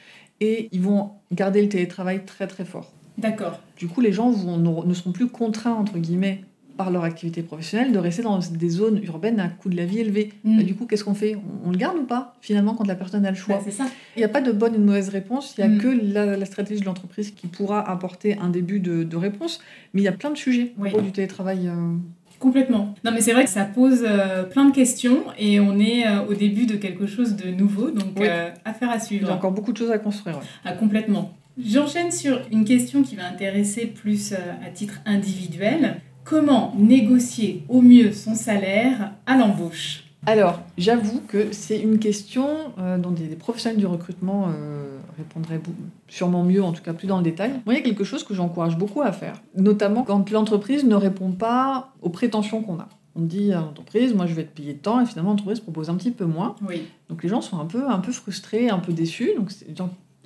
et ils vont garder le télétravail très très fort. D'accord. Du coup, les gens ne seront plus contraints, entre guillemets, par leur activité professionnelle, de rester dans des zones urbaines à coût de la vie élevé. Mm. Bah, du coup, qu'est-ce qu'on fait? On, le garde ou pas, finalement, quand la personne a le choix? Bah, ça. Il n'y a pas de bonne et de mauvaise réponse, il n'y a mm. que la, stratégie de l'entreprise qui pourra apporter un début de, réponse, mais il y a plein de sujets au niveau du télétravail. Euh. Complètement. Non, mais c'est vrai que ça pose euh, plein de questions et on est euh, au début de quelque chose de nouveau, donc affaire à suivre. Il y a encore beaucoup de choses à construire. Ah, complètement. J'enchaîne sur une question qui va intéresser plus à titre individuel. Comment négocier au mieux son salaire à l'embauche alors, j'avoue que c'est une question euh, dont des, professionnels du recrutement euh, répondraient sûrement mieux, en tout cas plus dans le détail. Moi, il y a quelque chose que j'encourage beaucoup à faire, notamment quand l'entreprise ne répond pas aux prétentions qu'on a. On dit à l'entreprise, moi je vais être payé tant, et finalement l'entreprise propose un petit peu moins. Oui. Donc les gens sont un peu, un peu frustrés, un peu déçus. Donc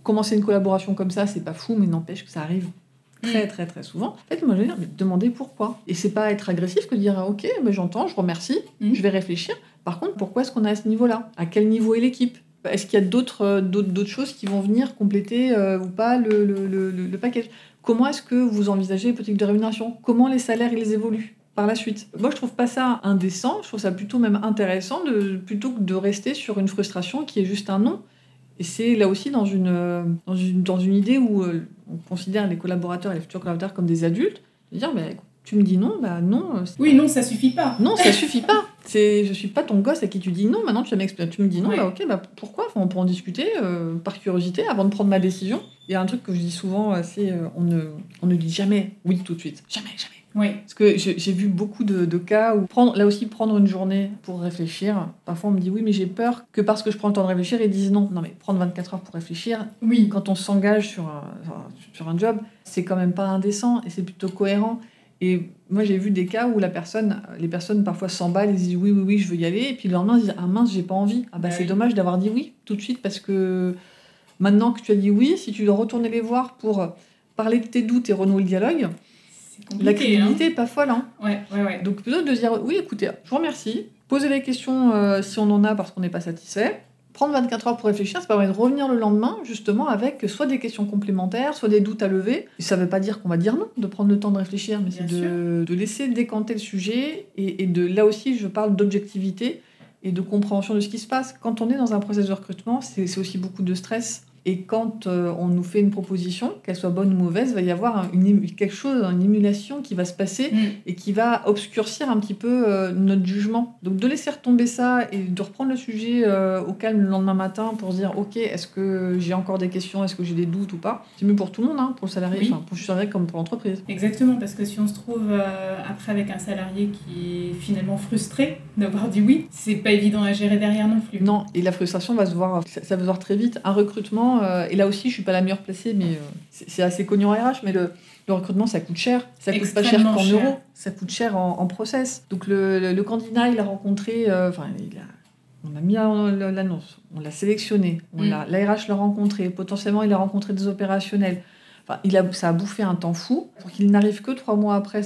commencer une collaboration comme ça, c'est pas fou, mais n'empêche que ça arrive très mm. très très souvent. En fait, moi je vais dire, demander pourquoi. Et c'est pas être agressif que de dire ok, mais j'entends, je remercie, mm. je vais réfléchir. Par contre, pourquoi est-ce qu'on est à ce niveau-là? À quel niveau est l'équipe? Est-ce qu'il y a d'autres euh, d'autres choses qui vont venir compléter euh, ou pas le, le, le, le package? Comment est-ce que vous envisagez les politiques de rémunération? Comment les salaires ils évoluent par la suite? Moi, je trouve pas ça indécent, je trouve ça plutôt même intéressant, de, plutôt que de rester sur une frustration qui est juste un non. Et c'est là aussi dans une, dans une, dans une idée où euh, on considère les collaborateurs et les futurs collaborateurs comme des adultes, de dire bah, tu me dis non, bah non. Euh, oui, non, ça suffit pas. Non, ça suffit pas. C'est, je suis pas ton gosse à qui tu dis non. Maintenant, tu, tu me dis non, bah ok, bah pourquoi? On peut en discuter euh, par curiosité avant de prendre ma décision. Il y a un truc que je dis souvent, c'est on ne, on ne dit jamais oui tout de suite. Jamais, jamais. Oui. Parce que j'ai vu beaucoup de, cas où, prendre, là aussi, prendre une journée pour réfléchir. Parfois, on me dit oui, mais j'ai peur que parce que je prends le temps de réfléchir, ils disent non. Non, mais prendre 24 heures pour réfléchir, oui. quand on s'engage sur, un, sur un job, c'est quand même pas indécent et c'est plutôt cohérent. Et moi, j'ai vu des cas où la personne, les personnes parfois s'emballent, ils disent oui, oui, oui, je veux y aller. Et puis le lendemain, ils disent ah mince, j'ai pas envie. Ah bah, c'est dommage d'avoir dit oui tout de suite parce que maintenant que tu as dit oui, si tu dois retourner les voir pour parler de tes doutes et renouer le dialogue, la crédibilité n'est hein. pas folle. Hein. Ouais, ouais, ouais. Donc plutôt de dire oui, écoutez, je vous remercie. Posez les questions euh, si on en a parce qu'on n'est pas satisfait. Prendre 24 heures pour réfléchir, ça permet de revenir le lendemain justement avec soit des questions complémentaires, soit des doutes à lever. Et ça ne veut pas dire qu'on va dire non, de prendre le temps de réfléchir, mais c'est de, de, laisser décanter le sujet et, et de là aussi je parle d'objectivité et de compréhension de ce qui se passe. Quand on est dans un processus de recrutement, c'est aussi beaucoup de stress et quand euh, on nous fait une proposition, qu'elle soit bonne ou mauvaise, il va y avoir une, quelque chose, une émulation qui va se passer mm. et qui va obscurcir un petit peu euh, notre jugement. Donc de laisser retomber ça et de reprendre le sujet euh, au calme le lendemain matin pour se dire ok, est-ce que j'ai encore des questions, est-ce que j'ai des doutes ou pas? C'est mieux pour tout le monde, hein, pour le salarié, pour le salarié comme pour l'entreprise. Exactement, parce que si on se trouve après avec un salarié qui est finalement frustré d'avoir dit oui, c'est pas évident à gérer derrière non plus. Non, et la frustration va se voir, ça, ça va se voir très vite. Un recrutement euh, et là aussi, je suis pas la meilleure placée, mais euh, c'est assez connu en RH, mais le, recrutement, ça coûte cher. Ça coûte pas cher qu'en euros, ça coûte cher en, process. Donc le, candidat, il a rencontré, euh, enfin, on a mis l'annonce, on l'a sélectionné, on mm. l'ARH l'a rencontré, potentiellement il a rencontré des opérationnels. Enfin, il a, ça a bouffé un temps fou pour qu'il n'arrive que trois mois après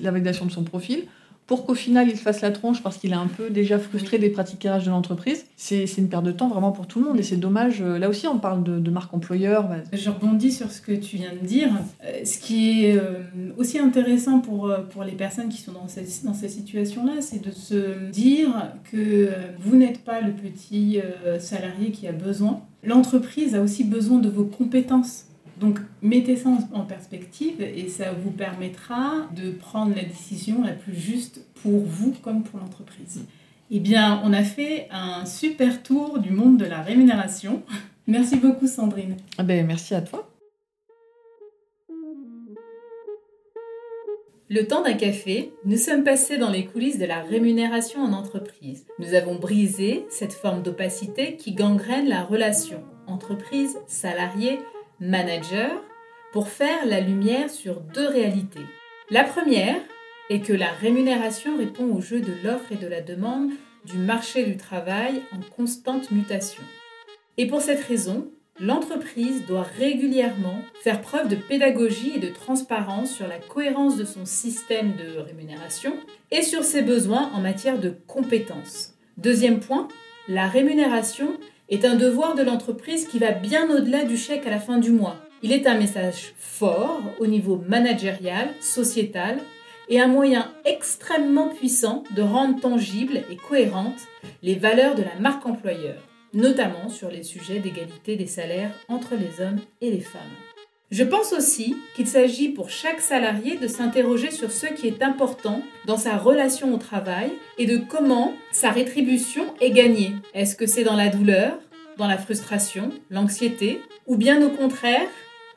la validation de son profil pour qu'au final il fasse la tronche parce qu'il est un peu déjà frustré des pratiques RH de l'entreprise, c'est une perte de temps vraiment pour tout le monde et c'est dommage. Euh, là aussi, on parle de, marque employeur. Je rebondis sur ce que tu viens de dire. Euh, ce qui est euh, aussi intéressant pour, pour les personnes qui sont dans ces, dans ces situations-là, c'est de se dire que vous n'êtes pas le petit salarié qui a besoin. L'entreprise a aussi besoin de vos compétences. Donc mettez ça en perspective et ça vous permettra de prendre la décision la plus juste pour vous comme pour l'entreprise. Eh bien, on a fait un super tour du monde de la rémunération. Merci beaucoup Sandrine. Ah ben, merci à toi. Le temps d'un café, nous sommes passés dans les coulisses de la rémunération en entreprise. Nous avons brisé cette forme d'opacité qui gangrène la relation entreprise-salarié manager pour faire la lumière sur deux réalités. La première est que la rémunération répond au jeu de l'offre et de la demande du marché du travail en constante mutation. Et pour cette raison, l'entreprise doit régulièrement faire preuve de pédagogie et de transparence sur la cohérence de son système de rémunération et sur ses besoins en matière de compétences. Deuxième point, la rémunération est un devoir de l'entreprise qui va bien au-delà du chèque à la fin du mois. Il est un message fort au niveau managérial, sociétal, et un moyen extrêmement puissant de rendre tangibles et cohérentes les valeurs de la marque employeur, notamment sur les sujets d'égalité des salaires entre les hommes et les femmes. Je pense aussi qu'il s'agit pour chaque salarié de s'interroger sur ce qui est important dans sa relation au travail et de comment sa rétribution est gagnée. Est-ce que c'est dans la douleur, dans la frustration, l'anxiété, ou bien au contraire,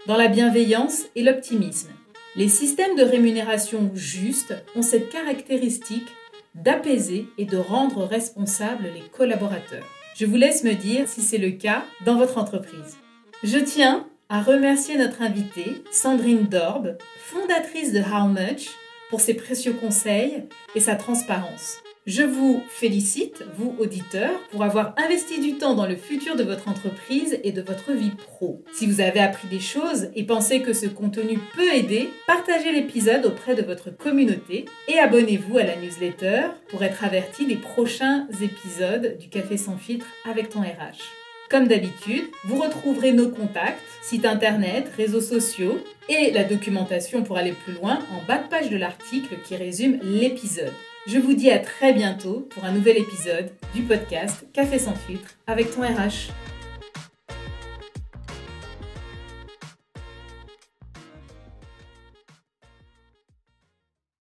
dans la bienveillance et l'optimisme? Les systèmes de rémunération justes ont cette caractéristique d'apaiser et de rendre responsables les collaborateurs. Je vous laisse me dire si c'est le cas dans votre entreprise. Je tiens à remercier notre invitée, Sandrine Dorbe, fondatrice de How Much, pour ses précieux conseils et sa transparence. Je vous félicite, vous auditeurs, pour avoir investi du temps dans le futur de votre entreprise et de votre vie pro. Si vous avez appris des choses et pensez que ce contenu peut aider, partagez l'épisode auprès de votre communauté et abonnez-vous à la newsletter pour être averti des prochains épisodes du Café sans filtre avec ton RH. Comme d'habitude, vous retrouverez nos contacts, site internet, réseaux sociaux et la documentation pour aller plus loin en bas de page de l'article qui résume l'épisode. Je vous dis à très bientôt pour un nouvel épisode du podcast Café sans filtre avec ton RH.